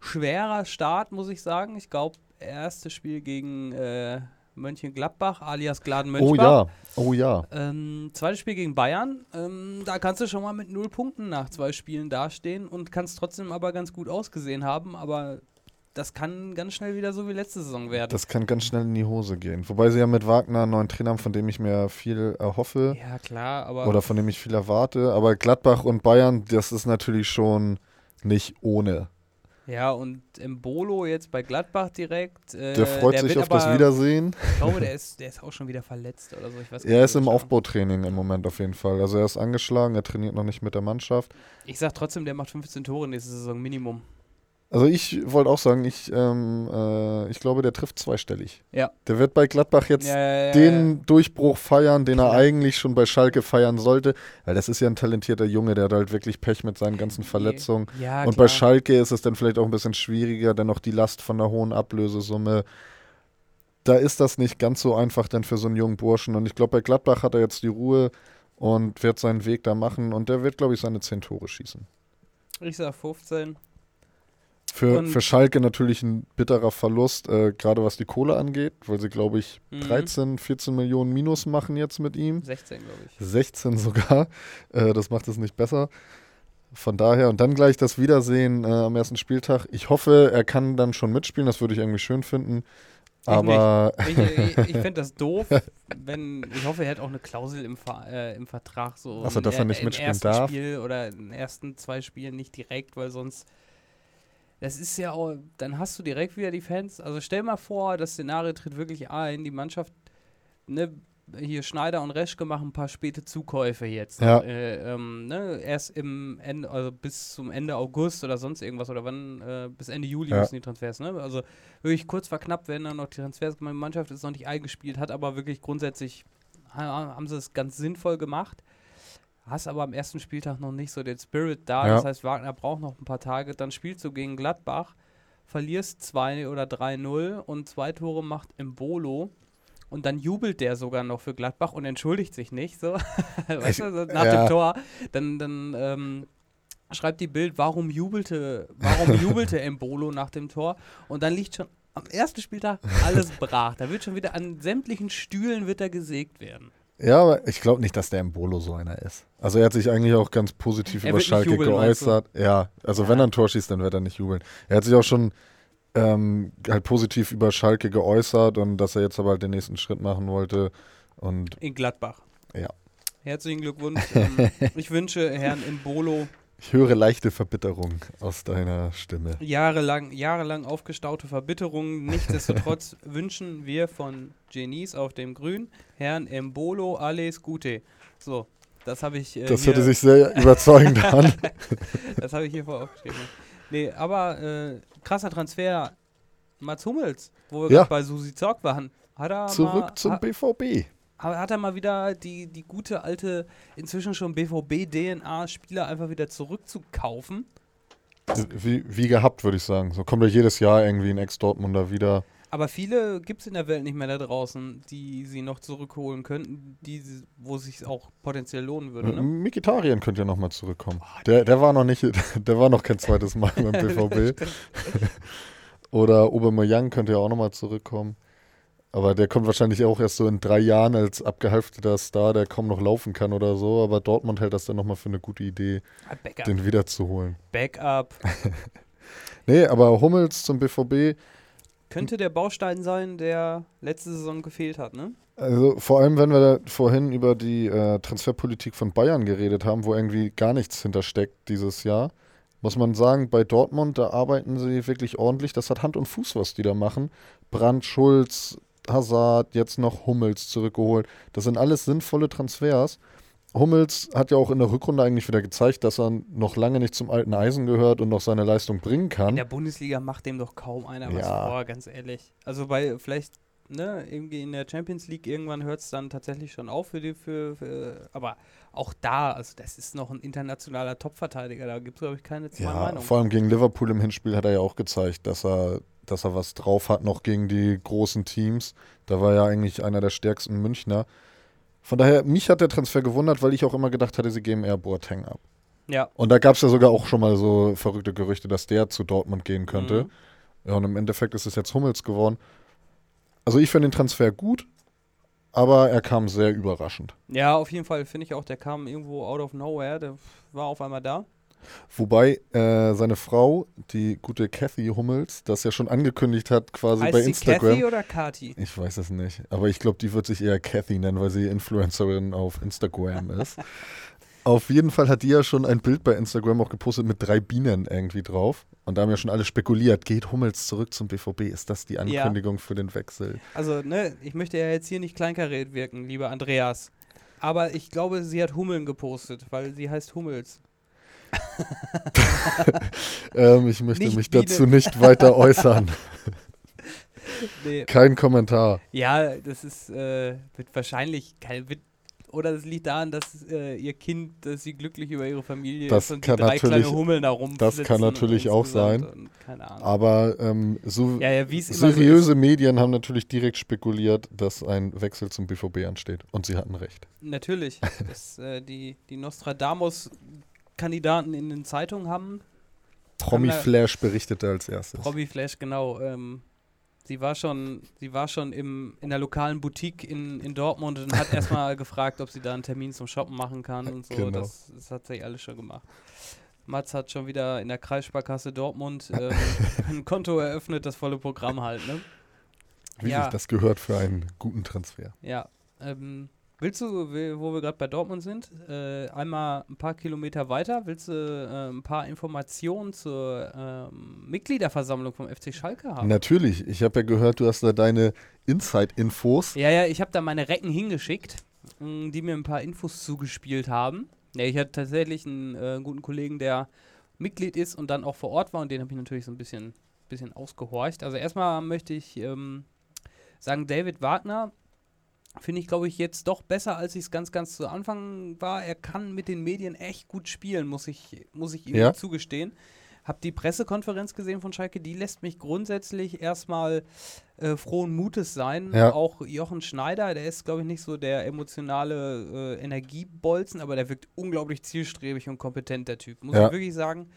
S2: schwerer Start, muss ich sagen. Ich glaube, erstes Spiel gegen äh, Mönchengladbach, alias Gladen
S1: Oh ja, oh ja.
S2: Ähm, zweites Spiel gegen Bayern. Ähm, da kannst du schon mal mit null Punkten nach zwei Spielen dastehen und kannst trotzdem aber ganz gut ausgesehen haben. Aber das kann ganz schnell wieder so wie letzte Saison werden.
S1: Das kann ganz schnell in die Hose gehen. Wobei sie ja mit Wagner einen neuen Trainer haben, von dem ich mir viel erhoffe
S2: ja, klar, aber
S1: oder von dem ich viel erwarte. Aber Gladbach und Bayern, das ist natürlich schon nicht ohne.
S2: ja, und Mbolo jetzt bei Gladbach direkt. Äh,
S1: Der freut sich
S2: wird
S1: auf das
S2: aber-
S1: Wiedersehen.
S2: Ich glaube, der ist, der ist auch schon wieder verletzt oder so. Ich weiß
S1: Er ist im Aufbautraining im Moment auf jeden Fall. Also er ist angeschlagen, er trainiert noch nicht mit der Mannschaft.
S2: Ich sag trotzdem, der macht 15 Tore nächste Saison Minimum.
S1: Also ich wollte auch sagen, ich, ähm, äh, ich glaube, der trifft zweistellig.
S2: Ja.
S1: Der wird bei Gladbach jetzt
S2: Ja, ja, ja,
S1: den Durchbruch feiern, den er eigentlich schon bei Schalke feiern sollte. Weil das ist ja ein talentierter Junge, der hat halt wirklich Pech mit seinen ganzen Verletzungen.
S2: Ja,
S1: Und
S2: klar.
S1: bei Schalke ist es dann vielleicht auch ein bisschen schwieriger, dann noch die Last von der hohen Ablösesumme. Da ist das nicht ganz so einfach dann für so einen jungen Burschen. Und ich glaube, bei Gladbach hat er jetzt die Ruhe und wird seinen Weg da machen. Und der wird, glaube ich, seine 10 Tore schießen.
S2: Ich sag 15.
S1: Für,
S2: Und-
S1: für Schalke natürlich ein bitterer Verlust, äh, gerade was die Kohle angeht, weil sie, glaube ich,
S2: Mhm.
S1: 13, 14 Millionen Minus machen jetzt mit ihm.
S2: 16, glaube ich.
S1: 16 sogar. Äh, das macht es nicht besser. Von daher und dann gleich das Wiedersehen äh, am ersten Spieltag. Ich hoffe, er kann dann schon mitspielen. Das würde ich irgendwie schön finden.
S2: Ich
S1: Aber
S2: Ich, ich, ich fände das doof, wenn. Ich hoffe, er hat auch eine Klausel im, Ver, äh, im Vertrag, so
S1: Ach so,
S2: im
S1: dass er nicht mitspielen darf?
S2: Spiel oder in den ersten zwei Spielen nicht direkt, weil sonst. Das ist ja auch. Dann hast du direkt wieder die Fans. Also stell mal vor, das Szenario tritt wirklich ein. Die Mannschaft, ne, hier Schneider und Reschke machen ein paar späte Zukäufe jetzt.
S1: Ja.
S2: Äh, ähm, ne, erst im Ende, also bis zum Ende August oder sonst irgendwas oder wann, äh, bis Ende Juli
S1: Ja.
S2: müssen die Transfers, ne? Also wirklich kurz vor knapp werden dann noch die Transfers. Meine Mannschaft ist noch nicht eingespielt, hat aber wirklich grundsätzlich, ha- haben sie es ganz sinnvoll gemacht. Hast aber am ersten Spieltag noch nicht so den Spirit da.
S1: Ja.
S2: Das heißt, Wagner braucht noch ein paar Tage. Dann spielst du gegen Gladbach, verlierst 2 oder 3-0 und zwei Tore macht im Bolo. Und dann jubelt der sogar noch für Gladbach und entschuldigt sich nicht. So. weißt du, so nach
S1: ja.
S2: dem Tor. Dann, dann ähm, schreibt die Bild, warum jubelte, warum jubelte Embolo nach dem Tor? Und dann liegt schon am ersten Spieltag alles brach. Da wird schon wieder an sämtlichen Stühlen wird er gesägt werden.
S1: Ja, aber ich glaube nicht, dass der Mbolo so einer ist. Also er hat sich eigentlich auch ganz positiv
S2: Er
S1: über Schalke
S2: jubeln,
S1: geäußert. Ja, also
S2: Ja.
S1: wenn er ein Tor schießt, dann wird er nicht jubeln. Er hat sich auch schon ähm, halt positiv über Schalke geäußert und dass er jetzt aber halt den nächsten Schritt machen wollte. Und
S2: In Gladbach.
S1: Ja.
S2: Herzlichen Glückwunsch. ähm, ich wünsche Herrn Imbolo
S1: ich höre leichte Verbitterung aus deiner Stimme.
S2: jahrelang, jahrelang aufgestaute Verbitterung. Nichtsdestotrotz wünschen wir von Genies auf dem Grün Herrn Embolo alles Gute. So, das habe ich. Äh,
S1: Das hörte sich sehr überzeugend an.
S2: das habe ich hier vor aufgeschrieben. Nee, aber äh, krasser Transfer. Mats Hummels, wo wir
S1: Ja.
S2: gerade bei Susi Zorg waren. Hat er mal,
S1: Zurück zum BVB.
S2: Ha- hat er mal wieder die, die gute alte, inzwischen schon BVB-DNA-Spieler einfach wieder zurückzukaufen.
S1: Wie, wie gehabt, würde ich sagen. So kommt ja jedes Jahr irgendwie ein Ex-Dortmunder wieder.
S2: Aber viele gibt es in der Welt nicht mehr da draußen, die sie noch zurückholen könnten, die, wo es sich auch potenziell lohnen würde. Ne?
S1: Mikitarien könnte ja nochmal zurückkommen.
S2: Oh,
S1: Der, der war noch nicht, der war noch kein zweites Mal beim BVB. Oder Aubameyang könnte ja auch nochmal zurückkommen. Aber der kommt wahrscheinlich auch erst so in drei Jahren als abgehalfteter Star, der kaum noch laufen kann oder so. Aber Dortmund hält das dann nochmal für eine gute Idee,
S2: Ah, Backup.
S1: den wiederzuholen.
S2: Backup.
S1: Nee, aber Hummels zum BVB,
S2: Könnte der Baustein sein, der letzte Saison gefehlt hat, ne?
S1: Also vor allem, wenn wir da vorhin über die äh, Transferpolitik von Bayern geredet haben, wo irgendwie gar nichts hintersteckt dieses Jahr, muss man sagen, bei Dortmund, da arbeiten sie wirklich ordentlich. Das hat Hand und Fuß, was die da machen. Brandt, Schulz, Hazard, jetzt noch Hummels zurückgeholt. Das sind alles sinnvolle Transfers. Hummels hat ja auch in der Rückrunde eigentlich wieder gezeigt, dass er noch lange nicht zum alten Eisen gehört und noch seine Leistung bringen
S2: In
S1: kann.
S2: der Bundesliga macht dem doch kaum einer was
S1: Ja.
S2: vor, ganz ehrlich. Also bei vielleicht, ne, irgendwie in der Champions League irgendwann hört es dann tatsächlich schon auf für die, für, für aber auch da, also das ist noch ein internationaler Topverteidiger, da gibt es, glaube ich, keine zwei
S1: Ja,
S2: Meinungen.
S1: vor allem gegen Liverpool im Hinspiel hat er ja auch gezeigt, dass er, dass er was drauf hat, noch gegen die großen Teams. Da war er eigentlich einer der stärksten Münchner. Von daher, mich hat der Transfer gewundert, weil ich auch immer gedacht hatte, sie geben eher Boateng ab.
S2: Ja.
S1: Und da gab es ja sogar auch schon mal so verrückte Gerüchte, dass der zu Dortmund gehen könnte.
S2: Mhm.
S1: Ja, und im Endeffekt ist es jetzt Hummels geworden. Also ich finde den Transfer gut, aber er kam sehr überraschend.
S2: Ja, auf jeden Fall finde ich auch, der kam irgendwo out of nowhere, der war auf einmal da.
S1: Wobei äh, seine Frau, die gute Kathy Hummels, das ja schon angekündigt hat, quasi
S2: heißt
S1: bei
S2: sie
S1: Instagram.
S2: Kathy oder Kati?
S1: Ich weiß es nicht, aber ich glaube, die wird sich eher Kathy nennen, weil sie Influencerin auf Instagram ist. Auf jeden Fall hat die ja schon ein Bild bei Instagram auch gepostet mit drei Bienen irgendwie drauf. Und da haben ja schon alle spekuliert, geht Hummels zurück zum BVB? Ist das die Ankündigung für den Wechsel?
S2: Also, ne, ich möchte ja jetzt hier nicht kleinkariert wirken, lieber Andreas. Aber ich glaube, sie hat Hummeln gepostet, weil sie heißt Hummels.
S1: Ähm, ich möchte
S2: Nicht
S1: mich
S2: Biene.
S1: dazu nicht weiter äußern.
S2: Nee.
S1: Kein Kommentar.
S2: Ja, das ist, äh, wird wahrscheinlich kein, wird, oder das liegt daran, dass äh, ihr Kind, dass sie glücklich über ihre Familie
S1: Das
S2: ist und
S1: kann
S2: die drei kleine Hummeln da
S1: das kann natürlich auch sein.
S2: Und, keine Ahnung.
S1: Aber ähm, so
S2: ja, ja, es immer so
S1: seriöse Medien haben natürlich direkt spekuliert, dass ein Wechsel zum BVB ansteht. Und sie hatten recht.
S2: Natürlich. dass, äh, die, die Nostradamus-Kandidaten in den Zeitungen haben.
S1: Promi Flash berichtete als erstes.
S2: Robbie Flash, genau. Ähm, sie war schon, sie war schon im, in der lokalen Boutique in, in Dortmund und hat erstmal gefragt, ob sie da einen Termin zum Shoppen machen kann und so.
S1: Genau.
S2: Das, das hat sie alles schon gemacht. Mats hat schon wieder in der Kreissparkasse Dortmund ähm, ein Konto eröffnet, das volle Programm halt, ne?
S1: Wie
S2: Ja.
S1: sich das gehört für einen guten Transfer.
S2: Ja. Ähm, willst du, wo wir gerade bei Dortmund sind, äh, einmal ein paar Kilometer weiter, willst du äh, ein paar Informationen zur ähm, Mitgliederversammlung vom FC Schalke haben?
S1: Natürlich, ich habe ja gehört, du hast da deine Inside-Infos.
S2: Ja, ja, ich habe da meine Recken hingeschickt, mh, die mir ein paar Infos zugespielt haben. Ja, ich hatte tatsächlich einen äh, guten Kollegen, der Mitglied ist und dann auch vor Ort war und den habe ich natürlich so ein bisschen, bisschen ausgehorcht. Also erstmal möchte ich ähm, sagen, David Wagner finde ich, glaube ich, jetzt doch besser, als ich es ganz, ganz zu Anfang war. Er kann mit den Medien echt gut spielen, muss ich, muss ich ihm
S1: Ja.
S2: zugestehen. Hab die Pressekonferenz gesehen von Schalke, die lässt mich grundsätzlich erstmal äh, frohen Mutes sein.
S1: Ja.
S2: Auch Jochen Schneider, der ist, glaube ich, nicht so der emotionale äh, Energiebolzen, aber der wirkt unglaublich zielstrebig und kompetent, der Typ. Muss
S1: Ja.
S2: ich wirklich sagen.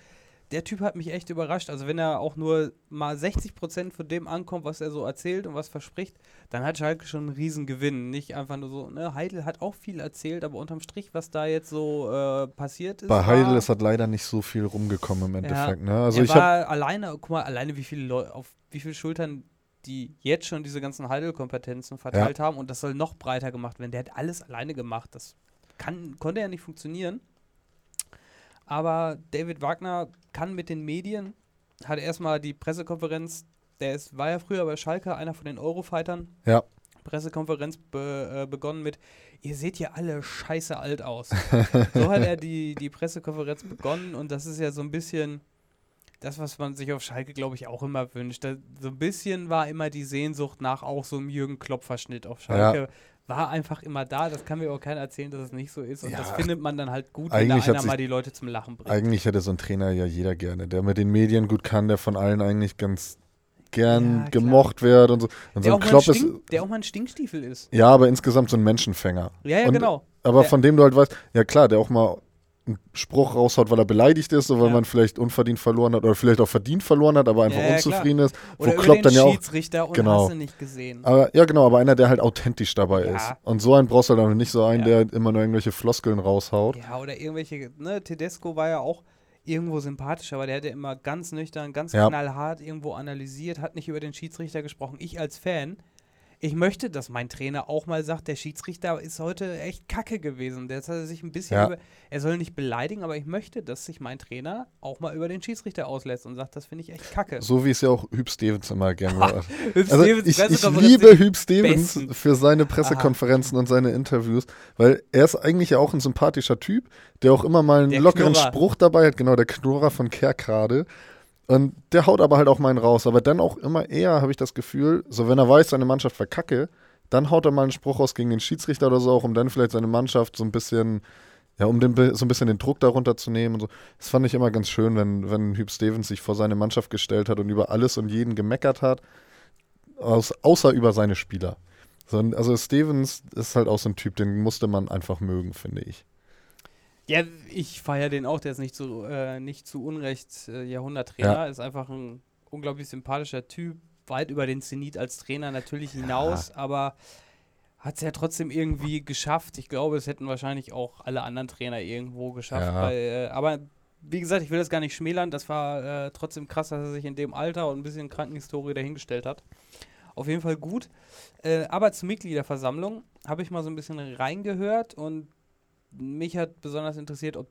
S2: Der Typ hat mich echt überrascht. Also wenn er auch nur mal 60% von dem ankommt, was er so erzählt und was verspricht, dann hat Schalke schon einen riesen Gewinn. Nicht einfach nur so, ne, Heidel hat auch viel erzählt, aber unterm Strich, was da jetzt so äh, passiert ist.
S1: Bei Heidel ist halt leider nicht so viel rumgekommen im Endeffekt. Ne? Also ich habe
S2: war alleine, guck mal, alleine wie viele Leute, auf wie viele Schultern die jetzt schon diese ganzen Heidel-Kompetenzen verteilt haben und das soll noch breiter gemacht werden. Der hat alles alleine gemacht. Das kann, konnte ja nicht funktionieren. Aber David Wagner kann mit den Medien, hat erstmal die Pressekonferenz, der ist, war ja früher bei Schalke, einer von den Eurofightern.
S1: Ja.
S2: Pressekonferenz be, äh, begonnen mit, ihr seht ja alle scheiße alt aus. so hat er die, die Pressekonferenz begonnen und das ist ja so ein bisschen das, was man sich auf Schalke, glaube ich, auch immer wünscht. Da, so ein bisschen war immer die Sehnsucht nach auch so einem Jürgen Klopp-Verschnitt auf Schalke. War einfach immer da. Das kann mir auch keiner erzählen, dass es nicht so ist. Und
S1: Ja,
S2: das findet man dann halt gut, wenn da einer mal die Leute zum Lachen bringt.
S1: eigentlich hätte so ein Trainer ja jeder gerne, der mit den Medien gut kann, der von allen eigentlich ganz gern
S2: Ja,
S1: gemocht wird und so. Und so
S2: Der
S1: ein
S2: auch, mal ein
S1: Klopp ist
S2: Stink, der auch mal ein Stinkstiefel ist.
S1: ja, aber insgesamt so ein Menschenfänger.
S2: Ja, ja,
S1: Und-
S2: genau.
S1: Aber
S2: Der-
S1: von dem du halt weißt, ja klar, der auch mal einen Spruch raushaut, weil er beleidigt ist, oder weil
S2: Ja.
S1: man vielleicht unverdient verloren hat oder vielleicht auch verdient verloren hat, aber einfach
S2: Ja, ja,
S1: unzufrieden ist.
S2: Oder
S1: wo
S2: über
S1: Klopp
S2: den
S1: dann ja auch.
S2: Schiedsrichter und
S1: genau.
S2: hast du nicht gesehen.
S1: Aber, ja, genau, aber einer, der halt authentisch dabei ist. Und so einen brauchst du dann nicht so einen, der immer nur irgendwelche Floskeln raushaut.
S2: Ja, oder irgendwelche, ne, Tedesco war ja auch irgendwo sympathisch, aber der hat ja immer ganz nüchtern, ganz knallhart irgendwo analysiert, hat nicht über den Schiedsrichter gesprochen. Ich als Fan, ich möchte, dass mein Trainer auch mal sagt, der Schiedsrichter ist heute echt kacke gewesen. Der hat sich ein bisschen
S1: Ja.
S2: über, er soll nicht beleidigen, aber ich möchte, dass sich mein Trainer auch mal über den Schiedsrichter auslässt und sagt, das finde ich echt kacke.
S1: So wie es ja auch Hüb Stevens immer gerne macht. Also ich, ich liebe Hüb Stevens
S2: besten.
S1: für seine Pressekonferenzen und seine Interviews, weil er ist eigentlich ja auch ein sympathischer Typ, der auch immer mal einen
S2: Der
S1: lockeren
S2: Knurrer.
S1: Spruch dabei hat, genau, der Knurrer von Kerkrade. Und der haut aber halt auch mal einen raus. Aber dann auch immer eher, habe ich das Gefühl, so wenn er weiß, seine Mannschaft verkacke, dann haut er mal einen Spruch raus gegen den Schiedsrichter oder so, auch um dann vielleicht seine Mannschaft so ein bisschen, ja, um den, so ein bisschen den Druck darunter zu nehmen und so. Das fand ich immer ganz schön, wenn, wenn Hüb Stevens sich vor seine Mannschaft gestellt hat und über alles und jeden gemeckert hat, aus, außer über seine Spieler. Sondern, also Stevens ist halt auch so ein Typ, den musste man einfach mögen, finde ich.
S2: Ja, ich feiere den auch, der ist nicht zu, äh, nicht zu Unrecht äh, Jahrhunderttrainer,
S1: Ja.
S2: ist einfach ein unglaublich sympathischer Typ, weit über den Zenit als Trainer natürlich hinaus, aber hat es ja trotzdem irgendwie geschafft. Ich glaube, es hätten wahrscheinlich auch alle anderen Trainer irgendwo geschafft.
S1: Ja.
S2: Weil, äh, aber wie gesagt, ich will das gar nicht schmälern, das war äh, trotzdem krass, dass er sich in dem Alter und ein bisschen Krankenhistorie dahingestellt hat. Auf jeden Fall gut. Äh, aber zur Mitgliederversammlung habe ich mal so ein bisschen reingehört und mich hat besonders interessiert, ob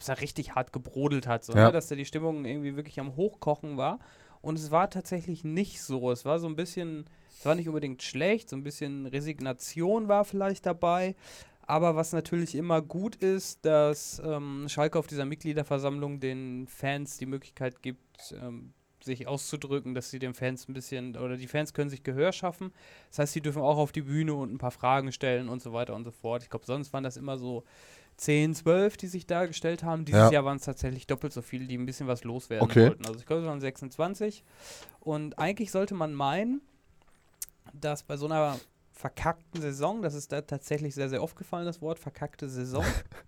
S2: es da richtig hart gebrodelt hat, so,
S1: Ja.
S2: ne? dass da die Stimmung irgendwie wirklich am Hochkochen war. Und es war tatsächlich nicht so. Es war so ein bisschen, es war nicht unbedingt schlecht, so ein bisschen Resignation war vielleicht dabei. Aber was natürlich immer gut ist, dass ähm, Schalke auf dieser Mitgliederversammlung den Fans die Möglichkeit gibt, ähm, sich auszudrücken, dass sie den Fans ein bisschen, oder die Fans können sich Gehör schaffen. Das heißt, sie dürfen auch auf die Bühne und ein paar Fragen stellen und so weiter und so fort. Ich glaube, sonst waren das immer so 10, 12, die sich da gestellt haben. Dieses
S1: Ja.
S2: Jahr waren es tatsächlich doppelt so viele, die ein bisschen was loswerden
S1: Okay.
S2: wollten. Also ich glaube, es waren 26. Und eigentlich sollte man meinen, dass bei so einer verkackten Saison, das ist da tatsächlich sehr, sehr oft gefallen, das Wort verkackte Saison,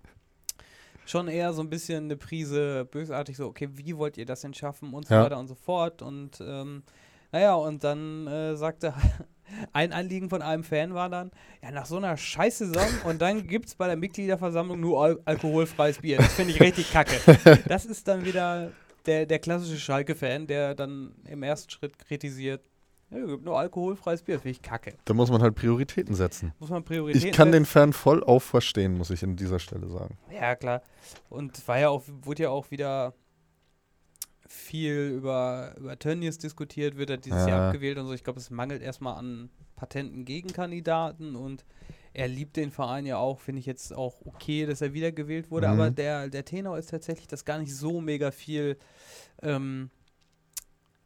S2: schon eher so ein bisschen eine Prise bösartig, so, okay, wie wollt ihr das denn schaffen und so
S1: Ja.
S2: weiter und so fort. Und ähm, naja, und dann äh, sagte ein Anliegen von einem Fan war dann, ja, nach so einer Scheiß-Saison und dann gibt es bei der Mitgliederversammlung nur al alkoholfreies Bier. Das finde ich richtig kacke. Das ist dann wieder der, der klassische Schalke-Fan, der dann im ersten Schritt kritisiert, ja, gibt nur alkoholfreies Bier, finde ich kacke.
S1: Da muss man halt Prioritäten setzen.
S2: Muss man Prioritäten
S1: Ich kann
S2: setzen.
S1: den Fan voll auf verstehen, muss ich an dieser Stelle sagen.
S2: Ja, klar. Und war ja auch, wurde ja auch wieder viel über, über Tönnies diskutiert, wird er dieses Jahr
S1: Ja.
S2: abgewählt und so. Ich glaube, es mangelt erstmal an patenten Gegenkandidaten und er liebt den Verein ja auch, finde ich jetzt auch okay, dass er wiedergewählt wurde,
S1: Mhm.
S2: aber der, der Tenor ist tatsächlich, dass gar nicht so mega viel ähm,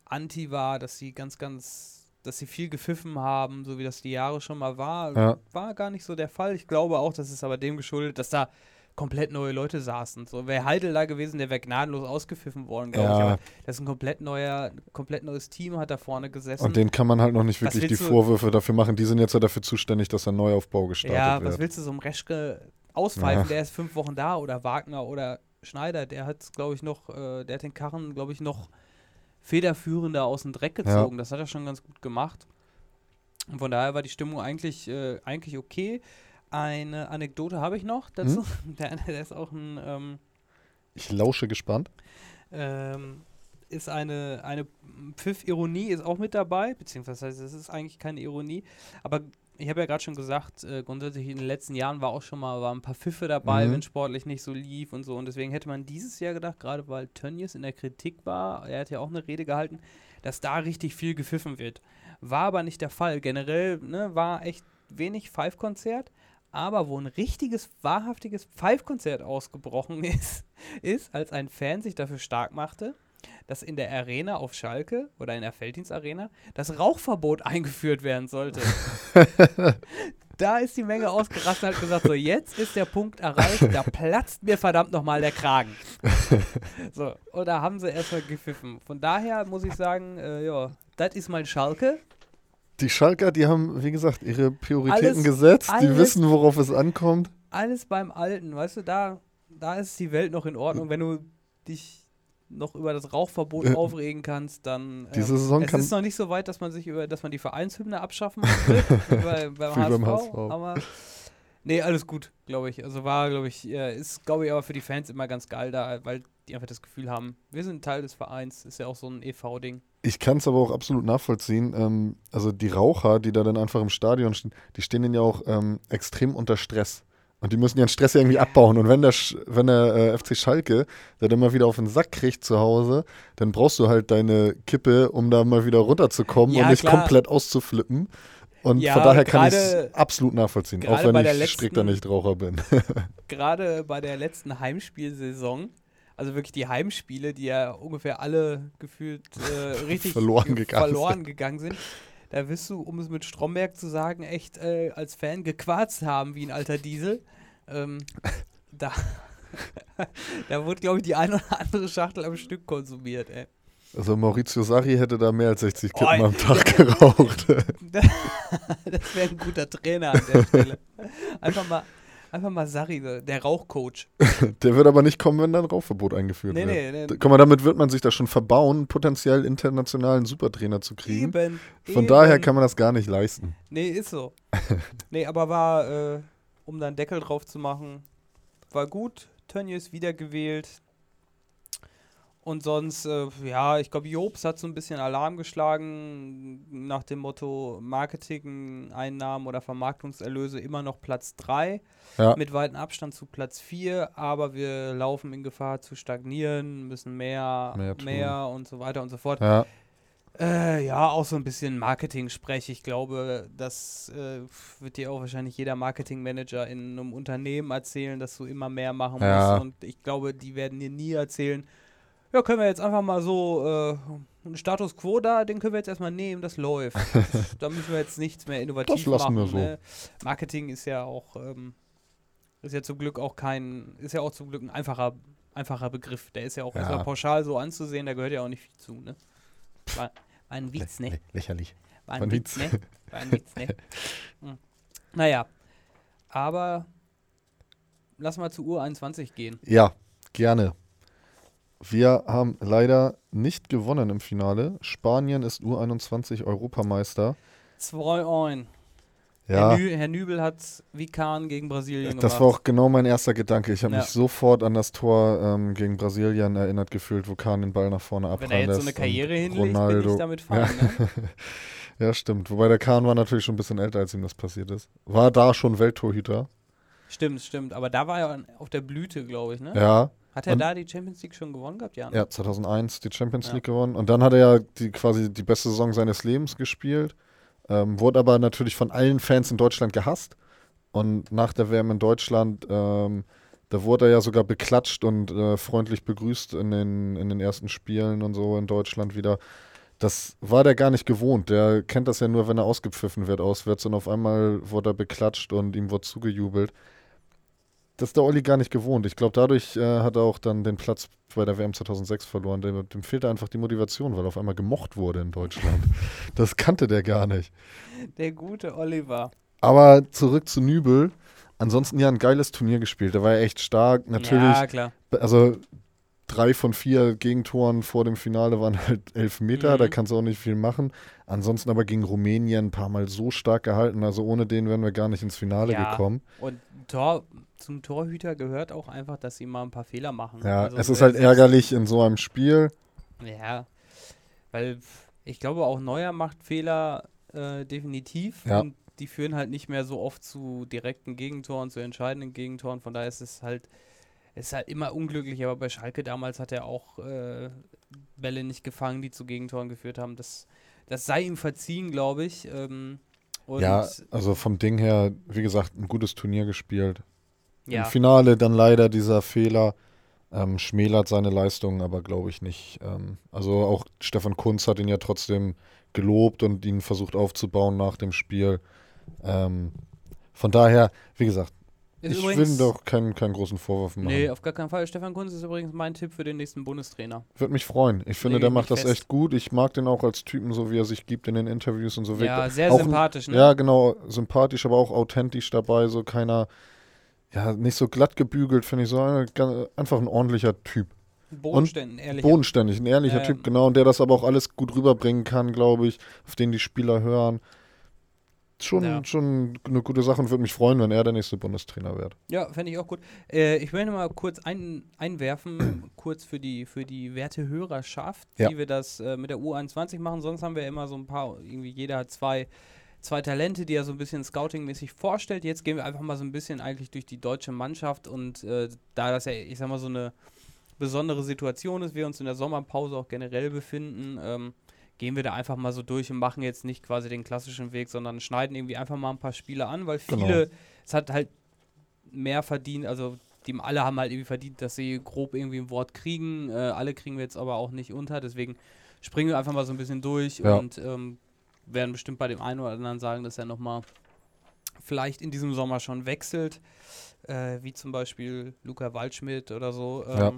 S2: anti war, dass sie ganz, ganz, dass sie viel gepfiffen haben, so wie das die Jahre schon mal war.
S1: Ja.
S2: War gar nicht so der Fall. Ich glaube auch, das ist aber dem geschuldet, dass da komplett neue Leute saßen. So, wäre Heidel da gewesen, der wäre gnadenlos ausgepfiffen worden, glaube ich.
S1: Ja,
S2: Aber das ist ein komplett neuer, komplett neues Team, hat da vorne gesessen.
S1: und den kann man halt noch nicht wirklich die Vorwürfe dafür machen. Die sind jetzt ja dafür zuständig, dass ein Neuaufbau gestartet
S2: ja,
S1: wird.
S2: was willst du so einem Reschke auspfeifen?
S1: Ja.
S2: Der ist fünf Wochen da oder Wagner oder Schneider, der hat, glaube ich, noch, äh, der hat den Karren, glaube ich, noch federführender aus dem Dreck
S1: Ja.
S2: gezogen. Das hat er schon ganz gut gemacht. Und von daher war die Stimmung eigentlich, äh, eigentlich okay. Eine Anekdote habe ich noch dazu. Der, der ist auch ein, ähm,
S1: Ich lausche gespannt.
S2: ähm, ist eine, eine Pfiff-Ironie ist auch mit dabei, beziehungsweise es ist eigentlich keine Ironie, aber ich habe ja gerade schon gesagt, äh, grundsätzlich in den letzten Jahren war auch schon mal waren ein paar Pfiffe dabei,
S1: Mhm.
S2: wenn sportlich nicht so lief und so und deswegen hätte man dieses Jahr gedacht, gerade weil Tönnies in der Kritik war, er hat ja auch eine Rede gehalten, dass da richtig viel gepfiffen wird. War aber nicht der Fall. Generell ne, war echt wenig Five-Konzert, aber wo ein richtiges, wahrhaftiges Five-Konzert ausgebrochen ist, ist, als ein Fan sich dafür stark machte, dass in der Arena auf Schalke oder in der Felddienstarena das Rauchverbot eingeführt werden sollte. da ist die Menge ausgerastet und hat gesagt, so jetzt ist der Punkt erreicht, da platzt mir verdammt nochmal der Kragen. so, und da haben sie erstmal gepfiffen. Von daher muss ich sagen, äh, ja, das ist mein Schalke.
S1: Die Schalker, die haben, wie gesagt, ihre Prioritäten
S2: Alles-
S1: gesetzt. Die
S2: alles-
S1: wissen, worauf es ankommt.
S2: Alles beim Alten, weißt du, da, da ist die Welt noch in Ordnung. Wenn du dich noch über das Rauchverbot
S1: Äh,
S2: aufregen kannst, dann.
S1: diese Saison
S2: es
S1: kann-
S2: ist noch nicht so weit, dass man sich über, dass man die Vereinshymne abschaffen will, bei, beim, HSV,
S1: beim HSV.
S2: Aber nee, alles gut, glaube ich. Also war, glaube ich, äh, ist, glaube ich, aber für die Fans immer ganz geil da, weil die einfach das Gefühl haben, wir sind Teil des Vereins, ist ja auch so ein EV-Ding.
S1: Ich kann es aber auch absolut nachvollziehen. Ähm, also die Raucher, die da dann einfach im Stadion stehen, die stehen dann ja auch ähm, extrem unter Stress. Und die müssen ihren Stress ja irgendwie abbauen. Und wenn der, Sch wenn der äh, FC Schalke dann mal wieder auf den Sack kriegt zu Hause, dann brauchst du halt deine Kippe, um da mal wieder runterzukommen
S2: Ja,
S1: und nicht
S2: klar.
S1: komplett auszuflippen. Und
S2: Ja,
S1: von daher kann ich es absolut nachvollziehen, auch wenn ich strikter
S2: letzten-
S1: Nichtraucher bin.
S2: gerade bei der letzten Heimspielsaison, also wirklich die Heimspiele, die ja ungefähr alle gefühlt äh, richtig
S1: Verloren
S2: ge-
S1: gegangen
S2: verloren gegangen sind, da wirst du, um es mit Stromberg zu sagen, echt äh, als Fan gequarzt haben wie ein alter Diesel. Ähm, da, da wurde, glaube ich, die ein oder andere Schachtel am Stück konsumiert, ey.
S1: Also Maurizio Sarri hätte da mehr als 60
S2: Oh,
S1: Kippen am Tag geraucht.
S2: das wäre ein guter Trainer an der Stelle. Einfach mal, einfach mal Sari, der Rauchcoach.
S1: Der wird aber nicht kommen, wenn da ein Rauchverbot eingeführt
S2: Nee,
S1: wird.
S2: nee, nee.
S1: Guck mal, damit wird man sich da schon verbauen, potenziell internationalen Supertrainer zu kriegen.
S2: Eben.
S1: Von
S2: eben.
S1: daher kann man das gar nicht leisten.
S2: Nee, ist so. nee, aber war, äh, um da einen Deckel drauf zu machen, war gut. Tönnies wiedergewählt. Und sonst, äh, ja, ich glaube, Jobs hat so ein bisschen Alarm geschlagen nach dem Motto Marketing-Einnahmen oder Vermarktungserlöse immer noch Platz 3
S1: Ja.
S2: mit weitem Abstand zu Platz 4, aber wir laufen in Gefahr zu stagnieren, müssen mehr,
S1: Mehr
S2: mehr, und so weiter und so fort.
S1: Ja,
S2: Äh, ja, auch so ein bisschen Marketing-Sprech. Ich glaube, das äh, wird dir auch wahrscheinlich jeder Marketingmanager in einem Unternehmen erzählen, dass du immer mehr machen
S1: Ja.
S2: musst. Und ich glaube, die werden dir nie erzählen, ja, können wir jetzt einfach mal so äh, einen Status Quo da, den können wir jetzt erstmal nehmen, das läuft. Da müssen wir jetzt nichts mehr innovativ
S1: Das lassen
S2: machen.
S1: wir so.
S2: Ne? Marketing ist ja auch, ähm, ist ja zum Glück auch kein, ist ja auch zum Glück ein einfacher, einfacher Begriff. Der ist ja auch
S1: Ja.
S2: erstmal pauschal so anzusehen, da gehört ja auch nicht viel zu, ne? War, war ein Witz, ne?
S1: lä- lächerlich.
S2: War
S1: War
S2: ein
S1: ein
S2: Witz,
S1: Witz.
S2: ne? War ein Witz, ne? Hm. Naja, aber lass mal zu Uhr 21 gehen.
S1: Ja, gerne. Wir haben leider nicht gewonnen im Finale. Spanien ist U21 Europameister.
S2: 2-1.
S1: Ja,
S2: Herr, Nü Herr Nübel hat wie Kahn gegen Brasilien gemacht.
S1: das war auch genau mein erster Gedanke. Ich habe
S2: Ja.
S1: mich sofort an das Tor ähm, gegen Brasilien erinnert gefühlt, wo Kahn den Ball nach vorne
S2: Wenn
S1: abprallen
S2: er jetzt so eine Karriere hinlegt, bin
S1: Ronaldo.
S2: ich damit fein. Ne?
S1: Ja, stimmt. Wobei der Kahn war natürlich schon ein bisschen älter, als ihm das passiert ist. War da schon Welttorhüter.
S2: Stimmt, stimmt. Aber da war er auf der Blüte, glaube ich. Ne?
S1: Ja,
S2: Hat er
S1: Und-
S2: da die Champions League schon gewonnen gehabt? Ja. ne?
S1: ja, 2001 die Champions
S2: Ja.
S1: League gewonnen. Und dann hat er ja die, quasi die beste Saison seines Lebens gespielt. Ähm, wurde aber natürlich von allen Fans in Deutschland gehasst. Und nach der WM in Deutschland, ähm, da wurde er ja sogar beklatscht und äh, freundlich begrüßt in den, in den ersten Spielen und so in Deutschland wieder. Das war der gar nicht gewohnt. Der kennt das ja nur, wenn er ausgepfiffen wird auswärts und auf einmal wurde er beklatscht und ihm wurde zugejubelt. Das ist der Olli gar nicht gewohnt. Ich glaube, dadurch äh, hat er auch dann den Platz bei der WM 2006 verloren. Dem, dem fehlte einfach die Motivation, weil er auf einmal gemocht wurde in Deutschland. das kannte der gar nicht.
S2: Der gute Oliver.
S1: Aber zurück zu Nübel. Ansonsten ja ein geiles Turnier gespielt. Der war ja echt stark. Natürlich,
S2: Ja, klar.
S1: also drei von vier Gegentoren vor dem Finale waren halt elf Meter.
S2: Mhm.
S1: Da kannst du auch nicht viel machen. Ansonsten aber gegen Rumänien ein paar Mal so stark gehalten. Also ohne den wären wir gar nicht ins Finale
S2: Ja.
S1: gekommen.
S2: Und Tor, zum Torhüter gehört auch einfach, dass sie mal ein paar Fehler machen.
S1: Ja,
S2: Also,
S1: es ist halt ärgerlich in so einem Spiel.
S2: Ja, weil ich glaube auch Neuer macht Fehler äh, definitiv
S1: Ja.
S2: und die führen halt nicht mehr so oft zu direkten Gegentoren, zu entscheidenden Gegentoren. Von daher ist es halt, ist halt immer unglücklich. Aber bei Schalke damals hat er auch äh, Bälle nicht gefangen, die zu Gegentoren geführt haben. Das, das sei ihm verziehen, glaube ich. Ähm,
S1: ja, also vom Ding her, wie gesagt, ein gutes Turnier gespielt.
S2: ja.
S1: Im Finale dann leider dieser Fehler. Ähm, schmälert seine Leistungen, aber glaube ich nicht. Ähm, also auch Stefan Kunz hat ihn ja trotzdem gelobt und ihn versucht aufzubauen nach dem Spiel. Ähm, von daher, wie gesagt,
S2: Ist
S1: ich will doch keinen, keinen großen Vorwurf machen.
S2: Nee, auf gar keinen Fall. Stefan Kunz ist übrigens mein Tipp für den nächsten Bundestrainer.
S1: Würde mich freuen. Ich finde,
S2: Lege
S1: der macht das
S2: fest.
S1: echt gut. Ich mag den auch als Typen, so wie er sich gibt in den Interviews und so.
S2: Ja, sehr
S1: auch ein-
S2: sympathisch, ne?
S1: Ja, genau, sympathisch, aber auch authentisch dabei, so keiner, ja, nicht so glatt gebügelt, finde ich, so ein, einfach ein ordentlicher Typ.
S2: Bodenständen, ehrlich.
S1: Bodenständig, ein ehrlicher
S2: Ähm.
S1: Typ, genau, und der das aber auch alles gut rüberbringen kann, glaube ich, auf den die Spieler hören. Schon,
S2: Ja.
S1: schon eine gute Sache und würde mich freuen, wenn er der nächste Bundestrainer wird.
S2: Ja, fände ich auch gut. Äh, ich möchte mal kurz ein, einwerfen, kurz für die, für die werte Hörerschaft,
S1: Ja.
S2: wie wir das äh, mit der U21 machen. Sonst haben wir immer so ein paar, irgendwie jeder hat zwei, zwei Talente, die er so ein bisschen scoutingmäßig vorstellt. Jetzt gehen wir einfach mal so ein bisschen eigentlich durch die deutsche Mannschaft und äh, da das ja, ich sag mal, so eine besondere Situation ist, wir uns in der Sommerpause auch generell befinden, ähm, gehen wir da einfach mal so durch und machen jetzt nicht quasi den klassischen Weg, sondern schneiden irgendwie einfach mal ein paar Spiele an, weil
S1: Genau.
S2: viele, es hat halt mehr verdient, also die alle haben halt irgendwie verdient, dass sie grob irgendwie ein Wort kriegen. Äh, alle kriegen wir jetzt aber auch nicht unter, deswegen springen wir einfach mal so ein bisschen durch
S1: Ja.
S2: und ähm, werden bestimmt bei dem einen oder anderen sagen, dass er nochmal vielleicht in diesem Sommer schon wechselt, äh, wie zum Beispiel Luca Waldschmidt oder so. Ähm,
S1: Ja.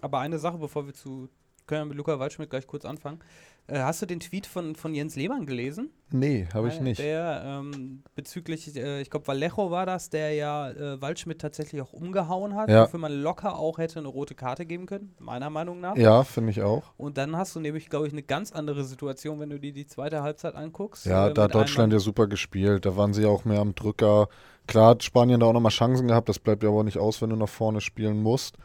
S2: Aber eine Sache, bevor wir zu können ja mit Luca Waldschmidt gleich kurz anfangen. Äh, hast du den Tweet von, von Jens Lehmann gelesen?
S1: Nee, habe ich nicht.
S2: Der ähm, bezüglich, äh, ich glaube, Vallejo war das, der ja äh, Waldschmidt tatsächlich auch umgehauen hat,
S1: Ja.
S2: wofür man locker auch hätte eine rote Karte geben können, meiner Meinung nach.
S1: Ja, finde ich auch.
S2: Und dann hast du nämlich, glaube ich, eine ganz andere Situation, wenn du dir die zweite Halbzeit anguckst.
S1: Ja,
S2: äh,
S1: da hat Deutschland ja super gespielt. Da waren sie auch mehr am Drücker. Klar hat Spanien da auch nochmal Chancen gehabt. Das bleibt ja aber nicht aus, wenn du nach vorne spielen musst.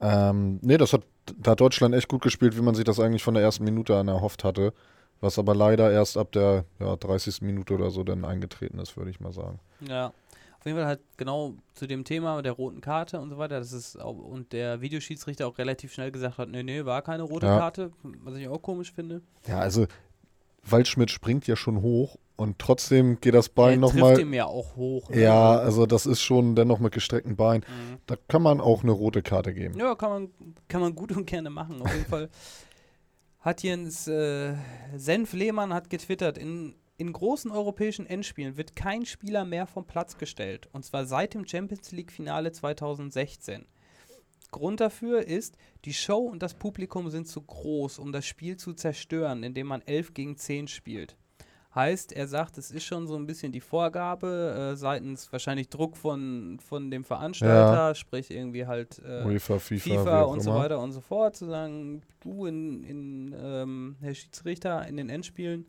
S1: Ähm, nee, das hat, da hat Deutschland echt gut gespielt, wie man sich das eigentlich von der ersten Minute an erhofft hatte. Was aber leider erst ab der ja, 30. Minute oder so dann eingetreten ist, würde ich mal sagen.
S2: Ja. Auf jeden Fall halt genau zu dem Thema der roten Karte und so weiter. Das ist auch, und der Videoschiedsrichter auch relativ schnell gesagt hat, nee, nee, war keine rote
S1: Ja.
S2: Karte, was ich auch komisch finde.
S1: Ja, also Waldschmidt springt ja schon hoch und trotzdem geht das Bein
S2: trifft
S1: nochmal.
S2: ihm ja auch hoch. ne?
S1: Ja, also das ist schon dennoch mit gestrecktem Bein.
S2: Mhm.
S1: Da kann man auch eine rote Karte geben.
S2: Ja, kann man, kann man gut und gerne machen. Auf jeden Fall hat Jens äh, Senf Lehmann hat getwittert, in, in großen europäischen Endspielen wird kein Spieler mehr vom Platz gestellt. Und zwar seit dem Champions League-Finale 2016. Grund dafür ist, die Show und das Publikum sind zu groß, um das Spiel zu zerstören, indem man 11 gegen 10 spielt. Heißt, er sagt, es ist schon so ein bisschen die Vorgabe, äh, seitens wahrscheinlich Druck von, von dem Veranstalter, sprich irgendwie halt äh,
S1: UEFA, FIFA,
S2: FIFA und so weiter und so fort, zu sagen, du in, in ähm, Herr Schiedsrichter in den Endspielen,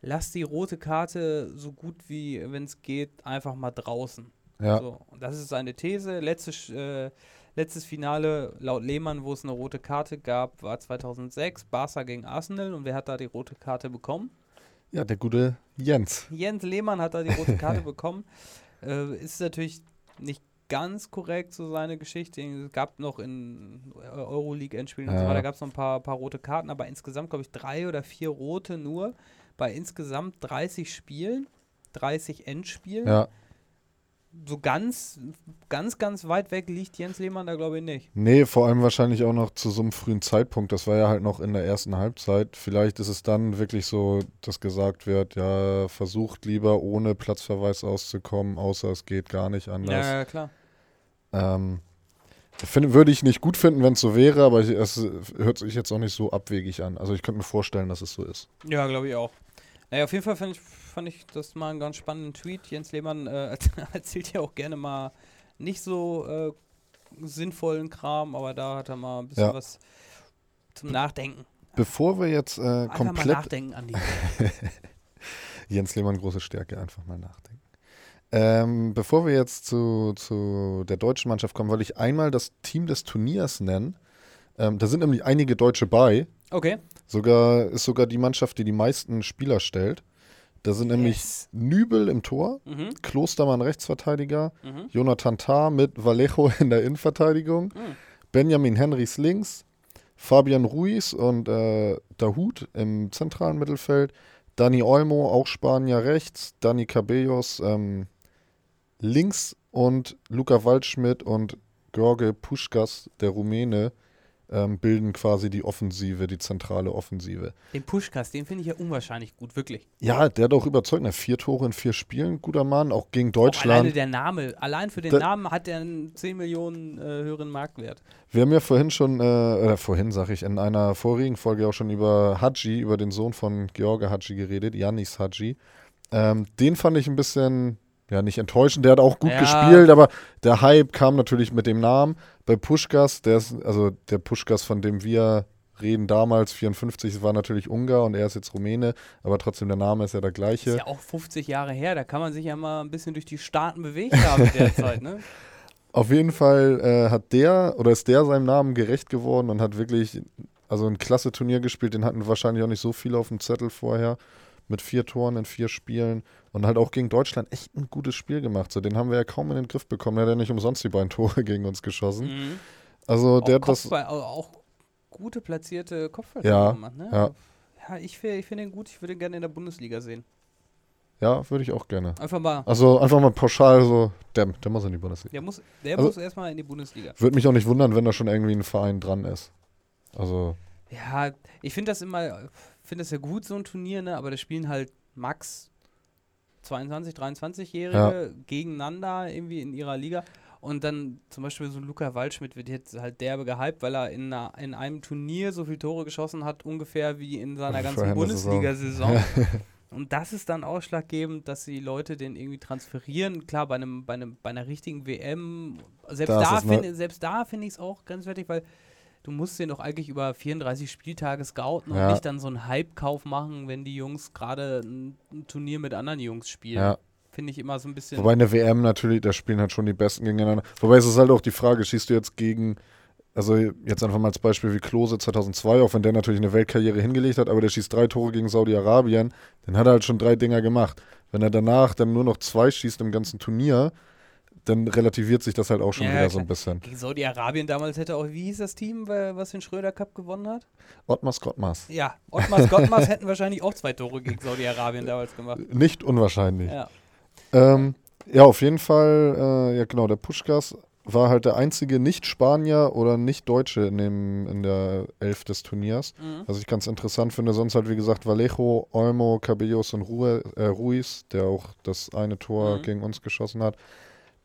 S2: lass die rote Karte so gut wie, wenn es geht, einfach mal draußen.
S1: Ja,
S2: So, und das ist seine These. Letztes, äh, letztes Finale laut Lehmann, wo es eine rote Karte gab, war 2006, Barca gegen Arsenal und wer hat da die rote Karte bekommen?
S1: ja, der gute Jens.
S2: Jens Lehmann hat da die rote Karte bekommen. Äh, ist natürlich nicht ganz korrekt, so seine Geschichte. Es gab noch in Euroleague-Endspielen und so
S1: Ja.
S2: weiter, gab es noch ein paar, paar rote Karten, aber insgesamt, glaube ich, drei oder vier rote nur bei insgesamt 30 Spielen, 30 Endspielen.
S1: Ja,
S2: So ganz, ganz, ganz weit weg liegt Jens Lehmann da, glaube ich, nicht.
S1: nee, vor allem wahrscheinlich auch noch zu so einem frühen Zeitpunkt. Das war ja halt noch in der ersten Halbzeit. Vielleicht ist es dann wirklich so, dass gesagt wird, ja, versucht lieber ohne Platzverweis auszukommen, außer es geht gar nicht anders.
S2: Ja, ja, klar.
S1: Ähm, find, würde ich nicht gut finden, wenn es so wäre, aber es hört sich jetzt auch nicht so abwegig an. Also ich könnte mir vorstellen, dass es so ist.
S2: Ja, glaube ich auch. Naja, auf jeden Fall fand ich, fand ich das mal einen ganz spannenden Tweet. Jens Lehmann äh, erzählt ja auch gerne mal nicht so äh, sinnvollen Kram, aber da hat er mal ein bisschen
S1: Ja.
S2: was zum Nachdenken.
S1: Bevor wir jetzt äh,
S2: Einfach mal
S1: komplett
S2: nachdenken, Andi.
S1: Jens Lehmann, große Stärke, einfach mal nachdenken. Ähm, bevor wir jetzt zu, zu der deutschen Mannschaft kommen, wollte ich einmal das Team des Turniers nennen. Ähm, da sind nämlich einige Deutsche bei.
S2: Okay.
S1: Sogar ist sogar die Mannschaft, die die meisten Spieler stellt. Da sind nämlich
S2: Yes.
S1: Nübel im Tor,
S2: Mhm.
S1: Klostermann Rechtsverteidiger,
S2: Mhm.
S1: Jonathan Tah mit Vallejo in der Innenverteidigung,
S2: Mhm.
S1: Benjamin Henrys links, Fabian Ruiz und äh, Dahut im zentralen Mittelfeld, Dani Olmo, auch Spanier rechts, Dani Cabellos ähm, links und Luca Waldschmidt und George Puschkas, der Rumäne, ähm, bilden quasi die Offensive, die zentrale Offensive.
S2: Den Pushkas, den finde ich ja unwahrscheinlich gut, wirklich.
S1: Ja, der hat auch überzeugt. Ne? Vier Tore in vier Spielen, guter Mann, auch gegen
S2: Auch alleine
S1: Deutschland.
S2: der Name, allein für den
S1: Da-
S2: Namen hat er einen 10 Millionen äh, höheren Marktwert.
S1: Wir haben ja vorhin schon, äh, oder vorhin sage ich, in einer vorigen Folge auch schon über Hadji, über den Sohn von George Hadji geredet, Yannis Hadji. Ähm, den fand ich ein bisschen, ja, nicht enttäuschend. Der hat auch gut
S2: Ja.
S1: gespielt, aber der Hype kam natürlich mit dem Namen. Bei Puschkas, der ist, also der Puschkas, von dem wir reden damals, 54, war natürlich Ungar und er ist jetzt Rumäne, aber trotzdem der Name ist ja der gleiche.
S2: Ist ja auch 50 Jahre her, da kann man sich ja mal ein bisschen durch die Staaten bewegt haben in der Zeit, ne?
S1: Auf jeden Fall äh, hat der oder ist der seinem Namen gerecht geworden und hat wirklich also ein klasse Turnier gespielt. Den hatten wahrscheinlich auch nicht so viele auf dem Zettel vorher. Mit vier Toren in vier Spielen und halt auch gegen Deutschland echt ein gutes Spiel gemacht. So, den haben wir ja kaum in den Griff bekommen. Der hat ja nicht umsonst die beiden Tore gegen uns geschossen.
S2: Mhm.
S1: Also
S2: Auch,
S1: der hat das.
S2: Au- auch gute platzierte Kopfball
S1: Ja,
S2: gemacht, ne?
S1: ja.
S2: Ja, ich, ich finde ihn gut, ich würde ihn gerne in der Bundesliga sehen.
S1: Ja, würde ich auch gerne.
S2: Einfach mal,
S1: Also einfach mal pauschal so, der, der muss in die Bundesliga.
S2: der muss, der
S1: Also-
S2: muss erstmal in die Bundesliga.
S1: Würde mich auch nicht wundern, wenn da schon irgendwie ein Verein dran ist. Also,
S2: Ja, ich finde das immer, finde das ja gut, so ein Turnier, ne? Aber da spielen halt Max 22, 23-Jährige gegeneinander irgendwie in ihrer Liga. Und dann zum Beispiel so Luca Waldschmidt wird jetzt halt derbe gehypt, weil er in, einer, in einem Turnier so viele Tore geschossen hat, ungefähr wie in seiner ganzen Bundesliga-Saison. Und das ist dann ausschlaggebend, dass die Leute den irgendwie transferieren. Klar, bei, einem, bei, einem, bei einer richtigen WM, selbst
S1: Da ist
S2: da,
S1: es ne-
S2: find, selbst da finde ich es auch grenzwertig, weil du musst den doch eigentlich über 34 Spieltage scouten
S1: Ja.
S2: und nicht dann so einen Hype-Kauf machen, wenn die Jungs gerade ein, ein Turnier mit anderen Jungs spielen.
S1: Ja.
S2: Finde ich immer so ein bisschen.
S1: Wobei in der WM natürlich, da spielen halt schon die Besten gegeneinander. Wobei es ist halt auch die Frage, schießt du jetzt gegen, also jetzt einfach mal als Beispiel wie Klose 2002, auch wenn der natürlich eine Weltkarriere hingelegt hat, aber der schießt drei Tore gegen Saudi-Arabien, dann hat er halt schon drei Dinger gemacht. Wenn er danach dann nur noch zwei schießt im ganzen Turnier, dann relativiert sich das halt auch schon
S2: Ja,
S1: wieder so
S2: klar.
S1: ein bisschen.
S2: Gegen Saudi-Arabien damals hätte auch, wie hieß das Team, wa- was den Schröder Cup gewonnen hat?
S1: Ottmar Skottmars.
S2: Ja, Ottmar Gottmars hätten wahrscheinlich auch zwei Tore gegen Saudi-Arabien damals gemacht.
S1: Nicht unwahrscheinlich.
S2: Ja.
S1: Ähm, ja, auf jeden Fall, äh, ja genau, der Puschkas war halt der einzige Nicht-Spanier oder Nicht-Deutsche in, dem- in der Elf des Turniers.
S2: Mhm.
S1: Was ich ganz interessant finde, sonst halt wie gesagt Vallejo, Olmo, Cabellos und äh, Ruiz, der auch das eine Tor
S2: Mhm.
S1: gegen uns geschossen hat.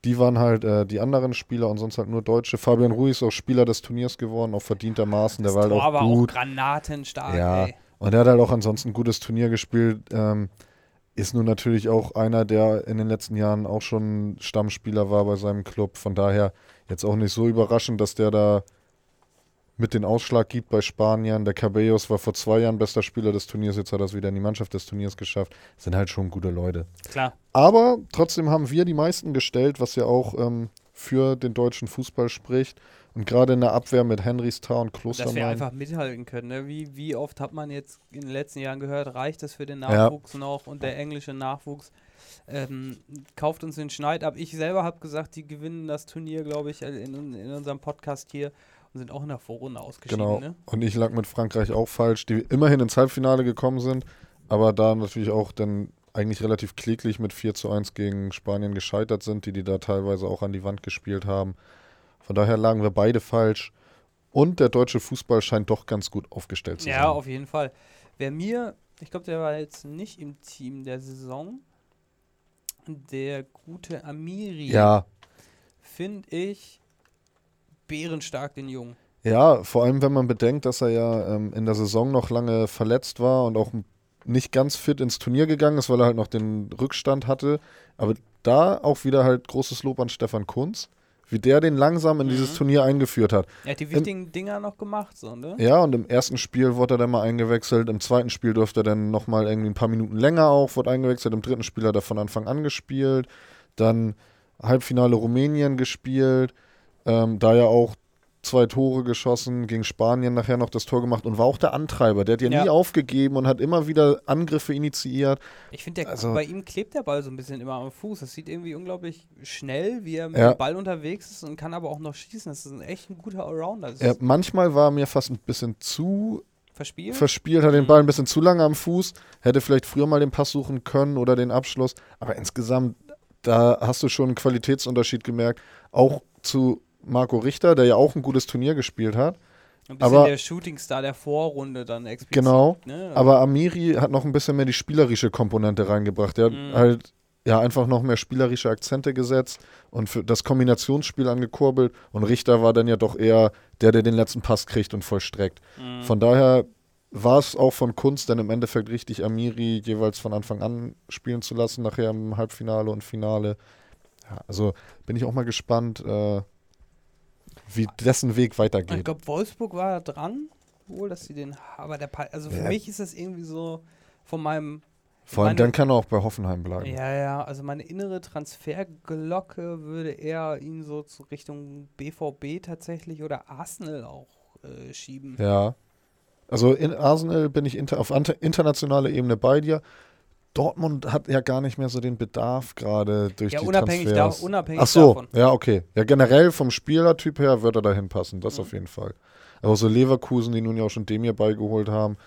S1: Die waren halt äh, die anderen Spieler und sonst halt nur Deutsche. Fabian Ruiz auch Spieler des Turniers geworden, auch verdientermaßen. Der war halt auch gut.
S2: auch granatenstark,
S1: Ja.
S2: ey.
S1: Und er hat halt auch ansonsten ein gutes Turnier gespielt. Ähm, ist nun natürlich auch einer, der in den letzten Jahren auch schon Stammspieler war bei seinem Club. Von daher jetzt auch nicht so überraschend, dass der da mit den Ausschlag gibt bei Spaniern. Der Cabellos war vor zwei Jahren bester Spieler des Turniers, jetzt hat er es wieder in die Mannschaft des Turniers geschafft. Sind halt schon gute Leute.
S2: Klar.
S1: Aber trotzdem haben wir die meisten gestellt, was ja auch ähm, für den deutschen Fußball spricht. Und gerade in der Abwehr mit Henrys Tar und
S2: Dass wir
S1: Klostermann.
S2: einfach mithalten können. Ne? Wie, wie oft hat man jetzt in den letzten Jahren gehört, reicht das für den
S1: Ja.
S2: Nachwuchs noch und der englische Nachwuchs ähm, kauft uns den Schneid ab. Ich selber habe gesagt, die gewinnen das Turnier, glaube ich, in, in unserem Podcast hier sind auch in der Vorrunde ausgeschieden.
S1: Genau.
S2: Ne?
S1: Und ich lag mit Frankreich auch falsch, die immerhin ins Halbfinale gekommen sind, aber da natürlich auch dann eigentlich relativ kläglich mit 4 zu 1 gegen Spanien gescheitert sind, die die da teilweise auch an die Wand gespielt haben. Von daher lagen wir beide falsch. Und der deutsche Fußball scheint doch ganz gut aufgestellt zu
S2: Ja,
S1: sein.
S2: auf jeden Fall. Wer mir, ich glaube, der war jetzt nicht im Team der Saison, der gute Amiri,
S1: ja,
S2: finde ich bärenstark, den Jungen.
S1: ja, vor allem wenn man bedenkt, dass er ja ähm, in der Saison noch lange verletzt war und auch nicht ganz fit ins Turnier gegangen ist, weil er halt noch den Rückstand hatte. Aber da auch wieder halt großes Lob an Stefan Kunz, wie der den langsam in dieses
S2: Mhm.
S1: Turnier eingeführt hat.
S2: Er hat die wichtigen Dinger noch gemacht, so, ne?
S1: Ja, und im ersten Spiel wurde er dann mal eingewechselt, im zweiten Spiel durfte er dann nochmal irgendwie ein paar Minuten länger auch, wurde eingewechselt, im dritten Spiel hat er von Anfang an gespielt, dann Halbfinale Rumänien gespielt, ähm, da ja auch zwei Tore geschossen, gegen Spanien nachher noch das Tor gemacht und war auch der Antreiber, der hat ja,
S2: Ja.
S1: nie aufgegeben und hat immer wieder Angriffe initiiert.
S2: Ich finde,
S1: Also-
S2: bei ihm klebt der Ball so ein bisschen immer am Fuß. Das sieht irgendwie unglaublich schnell, wie er mit
S1: Ja.
S2: dem Ball unterwegs ist und kann aber auch noch schießen. Das ist ein echt ein guter Allrounder.
S1: Er,
S2: ist
S1: manchmal war er mir fast ein bisschen zu
S2: verspielt.
S1: verspielt, hat den
S2: Mhm.
S1: Ball ein bisschen zu lange am Fuß, hätte vielleicht früher mal den Pass suchen können oder den Abschluss. Aber insgesamt, da hast du schon einen Qualitätsunterschied gemerkt. Auch zu Marco Richter, der ja auch ein gutes Turnier gespielt hat.
S2: ein bisschen
S1: aber-
S2: der Shootingstar der Vorrunde dann explizit.
S1: Genau.
S2: Ne?
S1: Aber Amiri hat noch ein bisschen mehr die spielerische Komponente reingebracht. Der
S2: Mhm.
S1: hat halt ja einfach noch mehr spielerische Akzente gesetzt und für das Kombinationsspiel angekurbelt. Und Richter war dann ja doch eher der, der den letzten Pass kriegt und vollstreckt.
S2: Mhm.
S1: Von daher war es auch von Kunst dann im Endeffekt richtig, Amiri jeweils von Anfang an spielen zu lassen, nachher im Halbfinale und Finale. Ja, also bin ich auch mal gespannt, äh, wie dessen Weg
S2: ich
S1: weitergeht.
S2: glaube, Wolfsburg war da dran, wohl, dass sie den. Aber der, Pa- also für
S1: Ja.
S2: mich ist das irgendwie so von meinem.
S1: Vor allem
S2: meine-
S1: dann kann er auch bei Hoffenheim bleiben.
S2: Ja, ja, also meine innere Transferglocke würde eher ihn so zu Richtung BVB tatsächlich oder Arsenal auch äh, schieben.
S1: Ja. Also in Arsenal bin ich inter auf internationaler Ebene bei dir. Dortmund hat ja gar nicht mehr so den Bedarf gerade durch
S2: Ja,
S1: die
S2: unabhängig, da,
S1: Transfers.
S2: unabhängig
S1: Ach so,
S2: davon.
S1: ja, okay. Ja, generell vom Spielertyp her wird er dahin passen, das
S2: Mhm.
S1: auf jeden Fall. Aber so Leverkusen, die nun ja auch schon Demir beigeholt haben,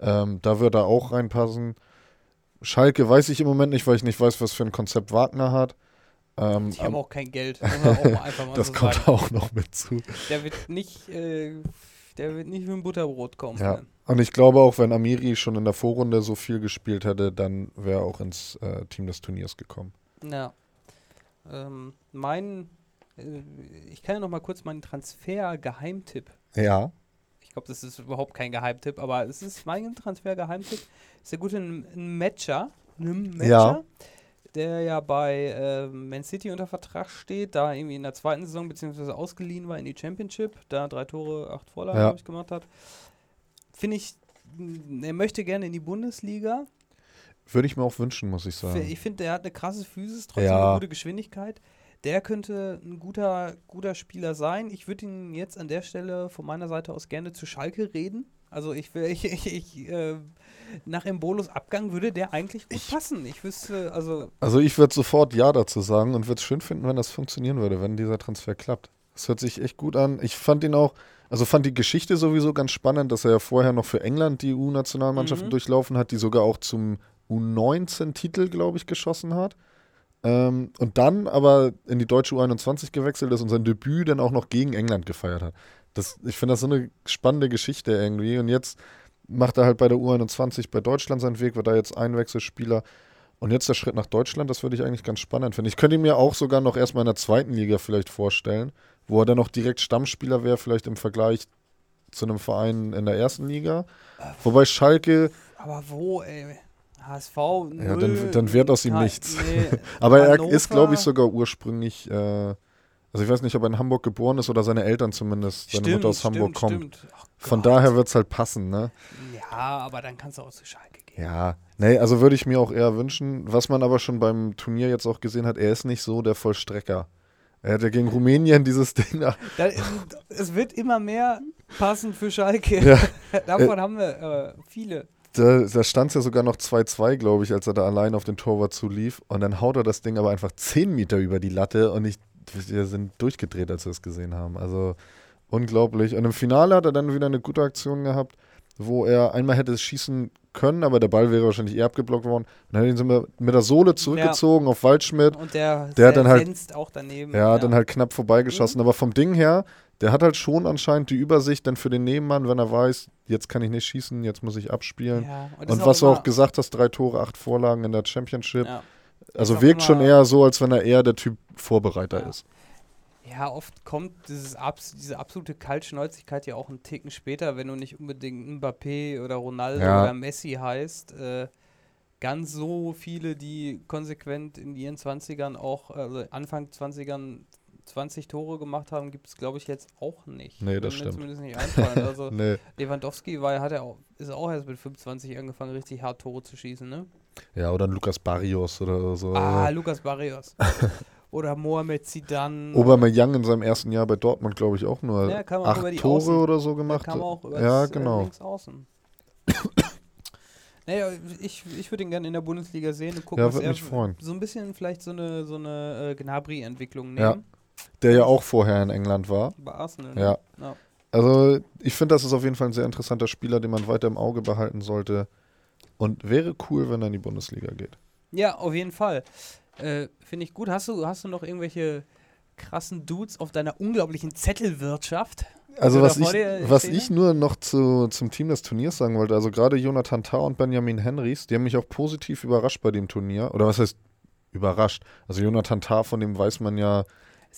S1: ähm, da wird er auch reinpassen. Schalke weiß ich im Moment nicht, weil ich nicht weiß, was für ein Konzept Wagner hat. Ähm,
S2: Die haben auch kein Geld. auch mal einfach mal
S1: das
S2: so
S1: kommt
S2: sagen.
S1: auch noch mit zu.
S2: Der wird nicht, äh, der wird nicht mit dem Butterbrot kommen.
S1: Ja. Und ich glaube auch, wenn Amiri schon in der Vorrunde so viel gespielt hätte, dann wäre er auch ins äh, Team des Turniers gekommen.
S2: Ja. Ähm, mein äh, ich kann ja noch mal kurz meinen Transfer-Geheimtipp.
S1: Ja.
S2: Ich glaube, das ist überhaupt kein Geheimtipp, aber es ist mein Transfer-Geheimtipp. Ist der gute Matcher, Matcher
S1: Ja.
S2: der ja bei äh, Man City unter Vertrag steht, da irgendwie in der zweiten Saison beziehungsweise ausgeliehen war in die Championship, da drei Tore, acht Vorlagen,
S1: Ja.
S2: glaube ich, gemacht hat. Finde ich, er möchte gerne in die Bundesliga.
S1: Würde ich mir auch wünschen, muss ich sagen.
S2: Ich finde, der hat eine krasse Physis, trotzdem
S1: Ja.
S2: eine gute Geschwindigkeit. Der könnte ein guter, guter Spieler sein. Ich würde ihn jetzt an der Stelle von meiner Seite aus gerne zu Schalke reden. Also ich will, ich, ich, ich äh, nach Embolos Abgang würde der eigentlich gut passen. Ich wüsste, also
S1: Also ich würde sofort Ja dazu sagen und würde es schön finden, wenn das funktionieren würde, wenn dieser Transfer klappt. Das hört sich echt gut an. Ich fand ihn auch, also fand die Geschichte sowieso ganz spannend, dass er ja vorher noch für England die U-Nationalmannschaften
S2: Mhm.
S1: durchlaufen hat, die sogar auch zum U19-Titel, glaube ich, geschossen hat. Ähm, und dann aber in die deutsche U21 gewechselt ist und sein Debüt dann auch noch gegen England gefeiert hat. Das, ich finde das so eine spannende Geschichte irgendwie. Und jetzt macht er halt bei der U21 bei Deutschland seinen Weg, wird da jetzt Einwechselspieler. Und jetzt der Schritt nach Deutschland, das würde ich eigentlich ganz spannend finden. Ich könnte ihn mir auch sogar noch erstmal in der zweiten Liga vielleicht vorstellen, wo er dann noch direkt Stammspieler wäre, vielleicht im Vergleich zu einem Verein in der ersten Liga. Wobei Schalke,
S2: Aber wo, ey? HSV,
S1: Ja,
S2: null,
S1: dann- dann wird aus ihm nichts.
S2: Nee,
S1: aber er
S2: Hannover.
S1: ist, glaube ich, sogar ursprünglich, äh, also ich weiß nicht, ob er in Hamburg geboren ist oder seine Eltern zumindest, seine
S2: stimmt,
S1: Mutter aus Hamburg
S2: stimmt,
S1: kommt.
S2: Stimmt. Ach
S1: Von daher wird es halt passen, ne?
S2: Ja, aber dann kannst du auch zu Schalke gehen.
S1: Ja, nee, also würde ich mir auch eher wünschen. Was man aber schon beim Turnier jetzt auch gesehen hat, er ist nicht so der Vollstrecker. Er hat ja gegen Rumänien dieses Ding nach.
S2: Da, es wird immer mehr passend für Schalke.
S1: Ja,
S2: Davon haben wir äh, viele.
S1: da, da stand es ja sogar noch 2-2, glaube ich, als er da allein auf den Torwart zulief. Und dann haut er das Ding aber einfach 10 Meter über die Latte und ich, wir sind durchgedreht, als wir es gesehen haben. Also unglaublich. Und im Finale hat er dann wieder eine gute Aktion gehabt, wo er einmal hätte schießen können, aber der Ball wäre wahrscheinlich eher abgeblockt worden. Und dann hat ihn so mit mit der Sohle zurückgezogen auf Waldschmidt.
S2: Und der,
S1: Der hat dann halt-
S2: auch daneben.
S1: Ja, dann halt knapp vorbeigeschossen. Aber vom Ding her, der hat halt schon anscheinend die Übersicht dann für den Nebenmann, wenn er weiß, jetzt kann ich nicht schießen, jetzt muss ich abspielen.
S2: Ja,
S1: Und
S2: ist
S1: was du auch gesagt hast, drei Tore, acht Vorlagen in der Championship.
S2: Ja.
S1: also wirkt schon eher so, als wenn er eher der Typ Vorbereiter
S2: Ja.
S1: ist.
S2: Ja, oft kommt dieses Abs diese absolute Kaltschnäuzigkeit ja auch einen Ticken später, wenn du nicht unbedingt Mbappé oder Ronaldo
S1: Ja.
S2: oder Messi heißt. Äh, ganz so viele, die konsequent in ihren 20ern auch, also Anfang 20ern 20 Tore gemacht haben, gibt es, glaube ich, jetzt auch nicht.
S1: Nee, das stimmt.
S2: zumindest nicht einfallen. Also
S1: Nee.
S2: Lewandowski war, hat er auch, ist auch erst mit 25 angefangen, richtig hart Tore zu schießen, ne?
S1: Ja, oder Lukas Barrios oder so.
S2: Ah, Lukas Barrios. oder Mohamed Zidane.
S1: Aubameyang in seinem ersten Jahr bei Dortmund, glaube ich, auch nur
S2: Ja,
S1: acht
S2: die
S1: Tore
S2: Außen.
S1: oder so
S2: Der
S1: gemacht.
S2: kam auch über
S1: ja,
S2: das,
S1: genau.
S2: Äh, links außen. naja, ich, ich würde ihn gerne in der Bundesliga sehen und gucken,
S1: Ja,
S2: was
S1: würd
S2: er
S1: mich freuen.
S2: so ein bisschen vielleicht so eine, so eine äh, Gnabry-Entwicklung nehmen.
S1: Ja. Der ja auch vorher in England war.
S2: Bei Arsenal. Ne?
S1: Ja.
S2: ja.
S1: Also, ich finde, das ist auf jeden Fall ein sehr interessanter Spieler, den man weiter im Auge behalten sollte. Und wäre cool, wenn er in die Bundesliga geht.
S2: Ja, auf jeden Fall. Äh, Finde ich gut. Hast du, hast du noch irgendwelche krassen Dudes auf deiner unglaublichen Zettelwirtschaft?
S1: Also, was ich, was ich nur noch zu, zum Team des Turniers sagen wollte, also gerade Jonathan Tah und Benjamin Henrys, die haben mich auch positiv überrascht bei dem Turnier. Oder was heißt überrascht? Also, Jonathan Tah, von dem weiß man ja,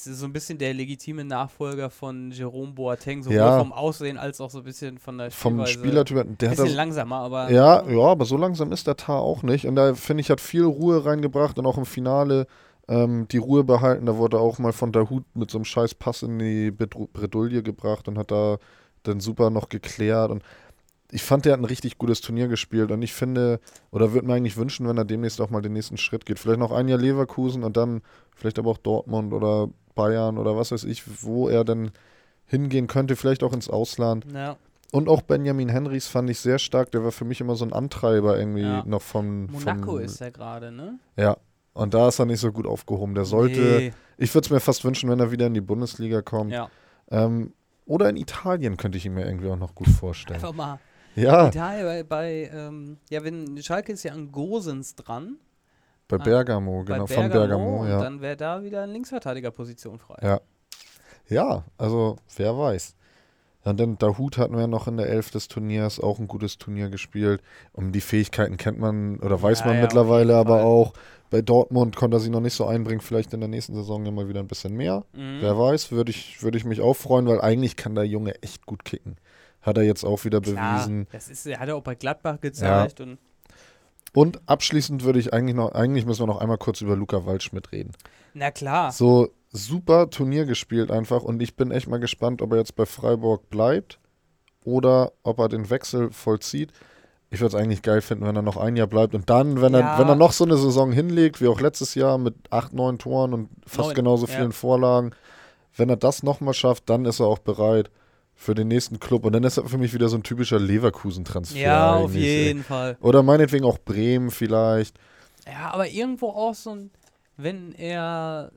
S2: Es ist so ein bisschen der legitime Nachfolger von Jerome Boateng, sowohl
S1: Ja.
S2: vom Aussehen als auch so ein bisschen von der
S1: vom
S2: Spielweise.
S1: Spielertyp, der hat
S2: bisschen
S1: das,
S2: langsamer, aber
S1: Ja, ja, aber so langsam ist der Tar auch nicht. Und da finde ich, hat viel Ruhe reingebracht und auch im Finale ähm, die Ruhe behalten. Da wurde auch mal von der Hut mit so einem scheiß Pass in die Bredouille gebracht und hat da dann super noch geklärt. Und ich fand, der hat ein richtig gutes Turnier gespielt. Und ich finde, oder würde mir eigentlich wünschen, wenn er demnächst auch mal den nächsten Schritt geht. Vielleicht noch ein Jahr Leverkusen und dann vielleicht aber auch Dortmund oder Bayern oder was weiß ich, wo er dann hingehen könnte, vielleicht auch ins Ausland.
S2: ja.
S1: Und auch Benjamin Henrys fand ich sehr stark. Der war für mich immer so ein Antreiber irgendwie
S2: Ja.
S1: noch von.
S2: Monaco
S1: von,
S2: ist er gerade, ne?
S1: Ja. Und da ist er nicht so gut aufgehoben. Der sollte.
S2: Nee.
S1: Ich würde es mir fast wünschen, wenn er wieder in die Bundesliga kommt.
S2: Ja.
S1: Ähm, oder in Italien könnte ich ihn mir irgendwie auch noch gut vorstellen.
S2: Einfach mal
S1: Ja,
S2: Italien bei, bei ähm, ja, wenn Schalke ist ja an Gosens dran,
S1: bei
S2: Ah,
S1: Bergamo, genau,
S2: bei
S1: von Bergamo, ja.
S2: dann wäre da wieder eine Linksverteidigerposition frei.
S1: Ja. Ja, also wer weiß. Und dann Dahut hatten wir noch in der Elf des Turniers auch ein gutes Turnier gespielt. Um die Fähigkeiten kennt man oder weiß
S2: Ja,
S1: man
S2: ja,
S1: mittlerweile aber auch. Bei Dortmund konnte er sich noch nicht so einbringen, vielleicht in der nächsten Saison ja mal wieder ein bisschen mehr.
S2: Mhm.
S1: Wer weiß, würde ich, würde ich mich auch freuen, weil eigentlich kann der Junge echt gut kicken. Hat er jetzt auch wieder
S2: Klar,
S1: bewiesen.
S2: das ist, hat er auch bei Gladbach gezeigt. Und,
S1: Und abschließend würde ich eigentlich noch, eigentlich müssen wir noch einmal kurz über Luca Waldschmidt reden.
S2: na klar.
S1: So super Turnier gespielt einfach und ich bin echt mal gespannt, ob er jetzt bei Freiburg bleibt oder ob er den Wechsel vollzieht. Ich würde es eigentlich geil finden, wenn er noch ein Jahr bleibt und dann, wenn
S2: Ja.
S1: er, wenn er noch so eine Saison hinlegt, wie auch letztes Jahr mit acht, neun Toren und fast
S2: Neun,
S1: genauso
S2: ja.
S1: vielen Vorlagen, wenn er das nochmal schafft, dann ist er auch bereit für den nächsten Club und dann ist er für mich wieder so ein typischer Leverkusen-Transfer.
S2: Ja, auf
S1: eigentlich, ey.
S2: jeden Fall.
S1: Oder meinetwegen auch Bremen vielleicht.
S2: Ja, aber irgendwo auch so ein, wenn er,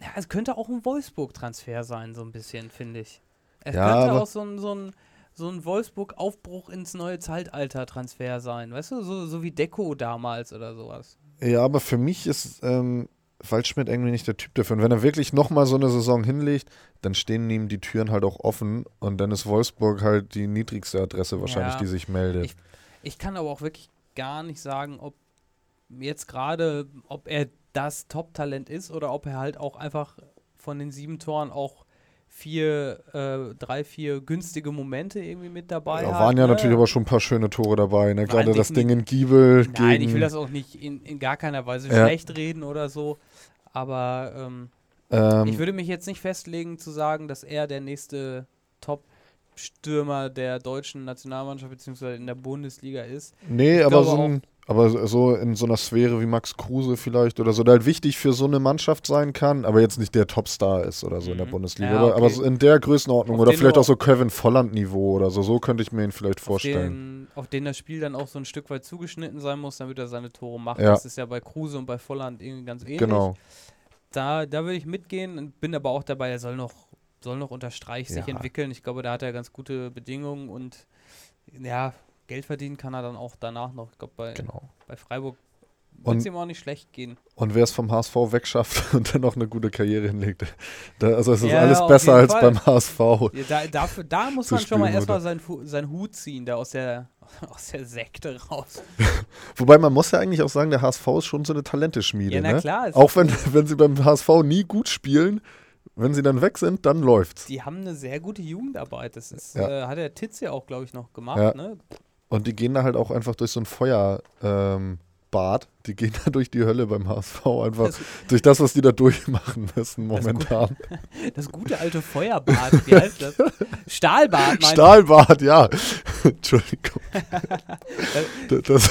S2: ja, es könnte auch ein Wolfsburg-Transfer sein, so ein bisschen, finde ich. Es
S1: Ja,
S2: könnte auch so ein, so ein, so ein Wolfsburg-Aufbruch ins neue Zeitalter-Transfer sein, weißt du, so, so wie Deko damals oder sowas.
S1: Ja, aber für mich ist ähm, Waldschmidt irgendwie nicht der Typ dafür. Und wenn er wirklich nochmal so eine Saison hinlegt, dann stehen ihm die Türen halt auch offen und dann ist Wolfsburg halt die niedrigste Adresse wahrscheinlich,
S2: Ja.
S1: die sich meldet.
S2: Ich- Ich kann aber auch wirklich gar nicht sagen, ob jetzt gerade, ob er das Top-Talent ist oder ob er halt auch einfach von den sieben Toren auch vier, äh, drei, vier günstige Momente irgendwie mit dabei
S1: ja,
S2: hat.
S1: waren ja
S2: ne?
S1: natürlich aber schon ein paar schöne Tore dabei. Ne? Gerade das Ding in Giebel
S2: Nein, ich will das auch nicht in, in gar keiner Weise
S1: Ja.
S2: schlecht reden oder so. Aber ähm,
S1: ähm,
S2: ich würde mich jetzt nicht festlegen zu sagen, dass er der nächste Top-Stürmer der deutschen Nationalmannschaft bzw. in der Bundesliga ist.
S1: nee, aber
S2: glaube
S1: so, ein, aber so in so einer Sphäre wie Max Kruse vielleicht oder so, der halt wichtig für so eine Mannschaft sein kann, aber jetzt nicht der Topstar ist oder so in der
S2: Mhm.
S1: Bundesliga.
S2: Ja,
S1: aber, aber
S2: okay.
S1: so in der Größenordnung
S2: Auf
S1: oder vielleicht auch so Kevin Volland-Niveau oder so. So könnte ich mir ihn vielleicht
S2: auf
S1: vorstellen.
S2: Auf den das Spiel dann auch so ein Stück weit zugeschnitten sein muss, damit er seine Tore macht.
S1: Ja.
S2: Das ist ja bei Kruse und bei Volland irgendwie ganz ähnlich.
S1: Genau.
S2: Da, da würde ich mitgehen und bin aber auch dabei, er soll noch, soll noch unter Streich sich
S1: Ja.
S2: entwickeln. Ich glaube, da hat er ganz gute Bedingungen und ja, Geld verdienen kann er dann auch danach noch. Ich glaube, bei,
S1: Genau.
S2: bei Freiburg wird es ihm auch nicht schlecht gehen.
S1: Und wer es vom HSV wegschafft und dann noch eine gute Karriere hinlegt, da, also es ist
S2: Ja,
S1: alles besser als
S2: Fall.
S1: beim HSV.
S2: Ja, da, dafür, da muss man schon mal erstmal seinen, seinen Hut ziehen, da aus der, aus der Sekte raus.
S1: Wobei man muss ja eigentlich auch sagen, der HSV ist schon so eine Talenteschmiede.
S2: Ja, na
S1: ne?
S2: klar.
S1: Auch wenn, wenn sie beim HSV nie gut spielen, wenn sie dann weg sind, dann läuft's.
S2: Die haben eine sehr gute Jugendarbeit. Das ist,
S1: Ja.
S2: äh, hat der Titz ja auch, glaube ich, noch gemacht.
S1: Ja.
S2: Ne?
S1: Und die gehen da halt auch einfach durch so ein Feuerbad. Ähm, die gehen da durch die Hölle beim HSV. Einfach
S2: Das,
S1: durch das, was die da durchmachen müssen
S2: Das
S1: momentan.
S2: das gute alte Feuerbad, wie heißt das? Stahlbad, meinst du?
S1: Stahlbad, ja. Entschuldigung. das, das,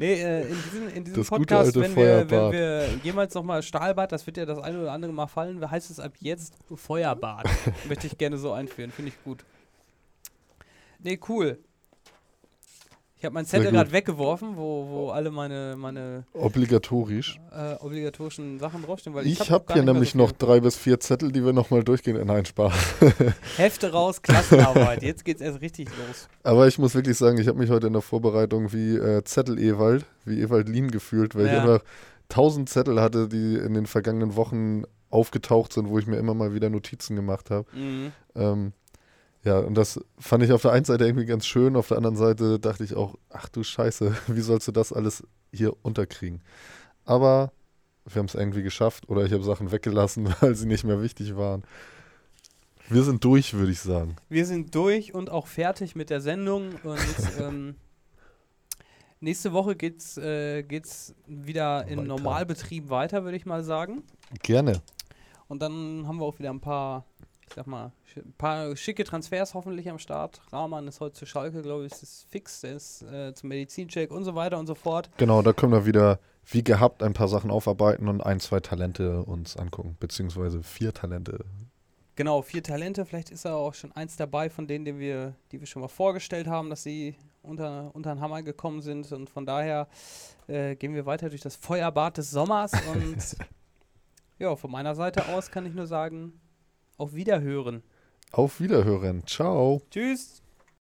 S2: Nee, äh, in diesem, in diesem Podcast, wenn wir, wenn wir jemals nochmal Stahlbad, das wird ja das eine oder andere Mal fallen, heißt es ab jetzt Feuerbad. Möchte ich gerne so einführen, finde ich gut. Nee, cool. Ich habe meinen Zettel gerade weggeworfen, wo, wo alle meine, meine
S1: obligatorisch.
S2: äh, obligatorischen Sachen draufstehen. Weil ich,
S1: Ich
S2: hab
S1: habe
S2: gar
S1: hier nämlich
S2: so
S1: noch drei bis vier Zettel, die wir nochmal durchgehen. Äh, Nein, Spaß.
S2: Hefte raus, Klassenarbeit. Jetzt geht's erst richtig los.
S1: Aber ich muss wirklich sagen, ich habe mich heute in der Vorbereitung wie äh, Zettel-Ewald, wie Ewald Lien gefühlt, weil ich
S2: Ja.
S1: einfach tausend Zettel hatte, die in den vergangenen Wochen aufgetaucht sind, wo ich mir immer mal wieder Notizen gemacht habe.
S2: Mhm.
S1: Ähm, ja, und das fand ich auf der einen Seite irgendwie ganz schön, auf der anderen Seite dachte ich auch, ach du Scheiße, wie sollst du das alles hier unterkriegen? Aber wir haben es irgendwie geschafft oder ich habe Sachen weggelassen, weil sie nicht mehr wichtig waren. Wir sind durch, würde ich sagen.
S2: Wir sind durch und auch fertig mit der Sendung und ähm, nächste Woche geht's, äh, geht's wieder in
S1: Weiter.
S2: Normalbetrieb weiter, würde ich mal sagen.
S1: Gerne.
S2: Und dann haben wir auch wieder ein paar, ich sag mal, ein paar schicke Transfers hoffentlich am Start. Rahman ist heute zu Schalke, glaube ich, ist fix, der ist äh, zum Medizincheck und so weiter und so fort.
S1: Genau, da können wir wieder wie gehabt ein paar Sachen aufarbeiten und ein, zwei Talente uns angucken, beziehungsweise vier Talente.
S2: Genau, vier Talente, vielleicht ist da auch schon eins dabei von denen, die wir, die wir schon mal vorgestellt haben, dass sie unter, unter den Hammer gekommen sind. Und von daher äh, gehen wir weiter durch das Feuerbad des Sommers. Und ja, von meiner Seite aus kann ich nur sagen, auf Wiederhören.
S1: Auf Wiederhören. Ciao.
S2: Tschüss.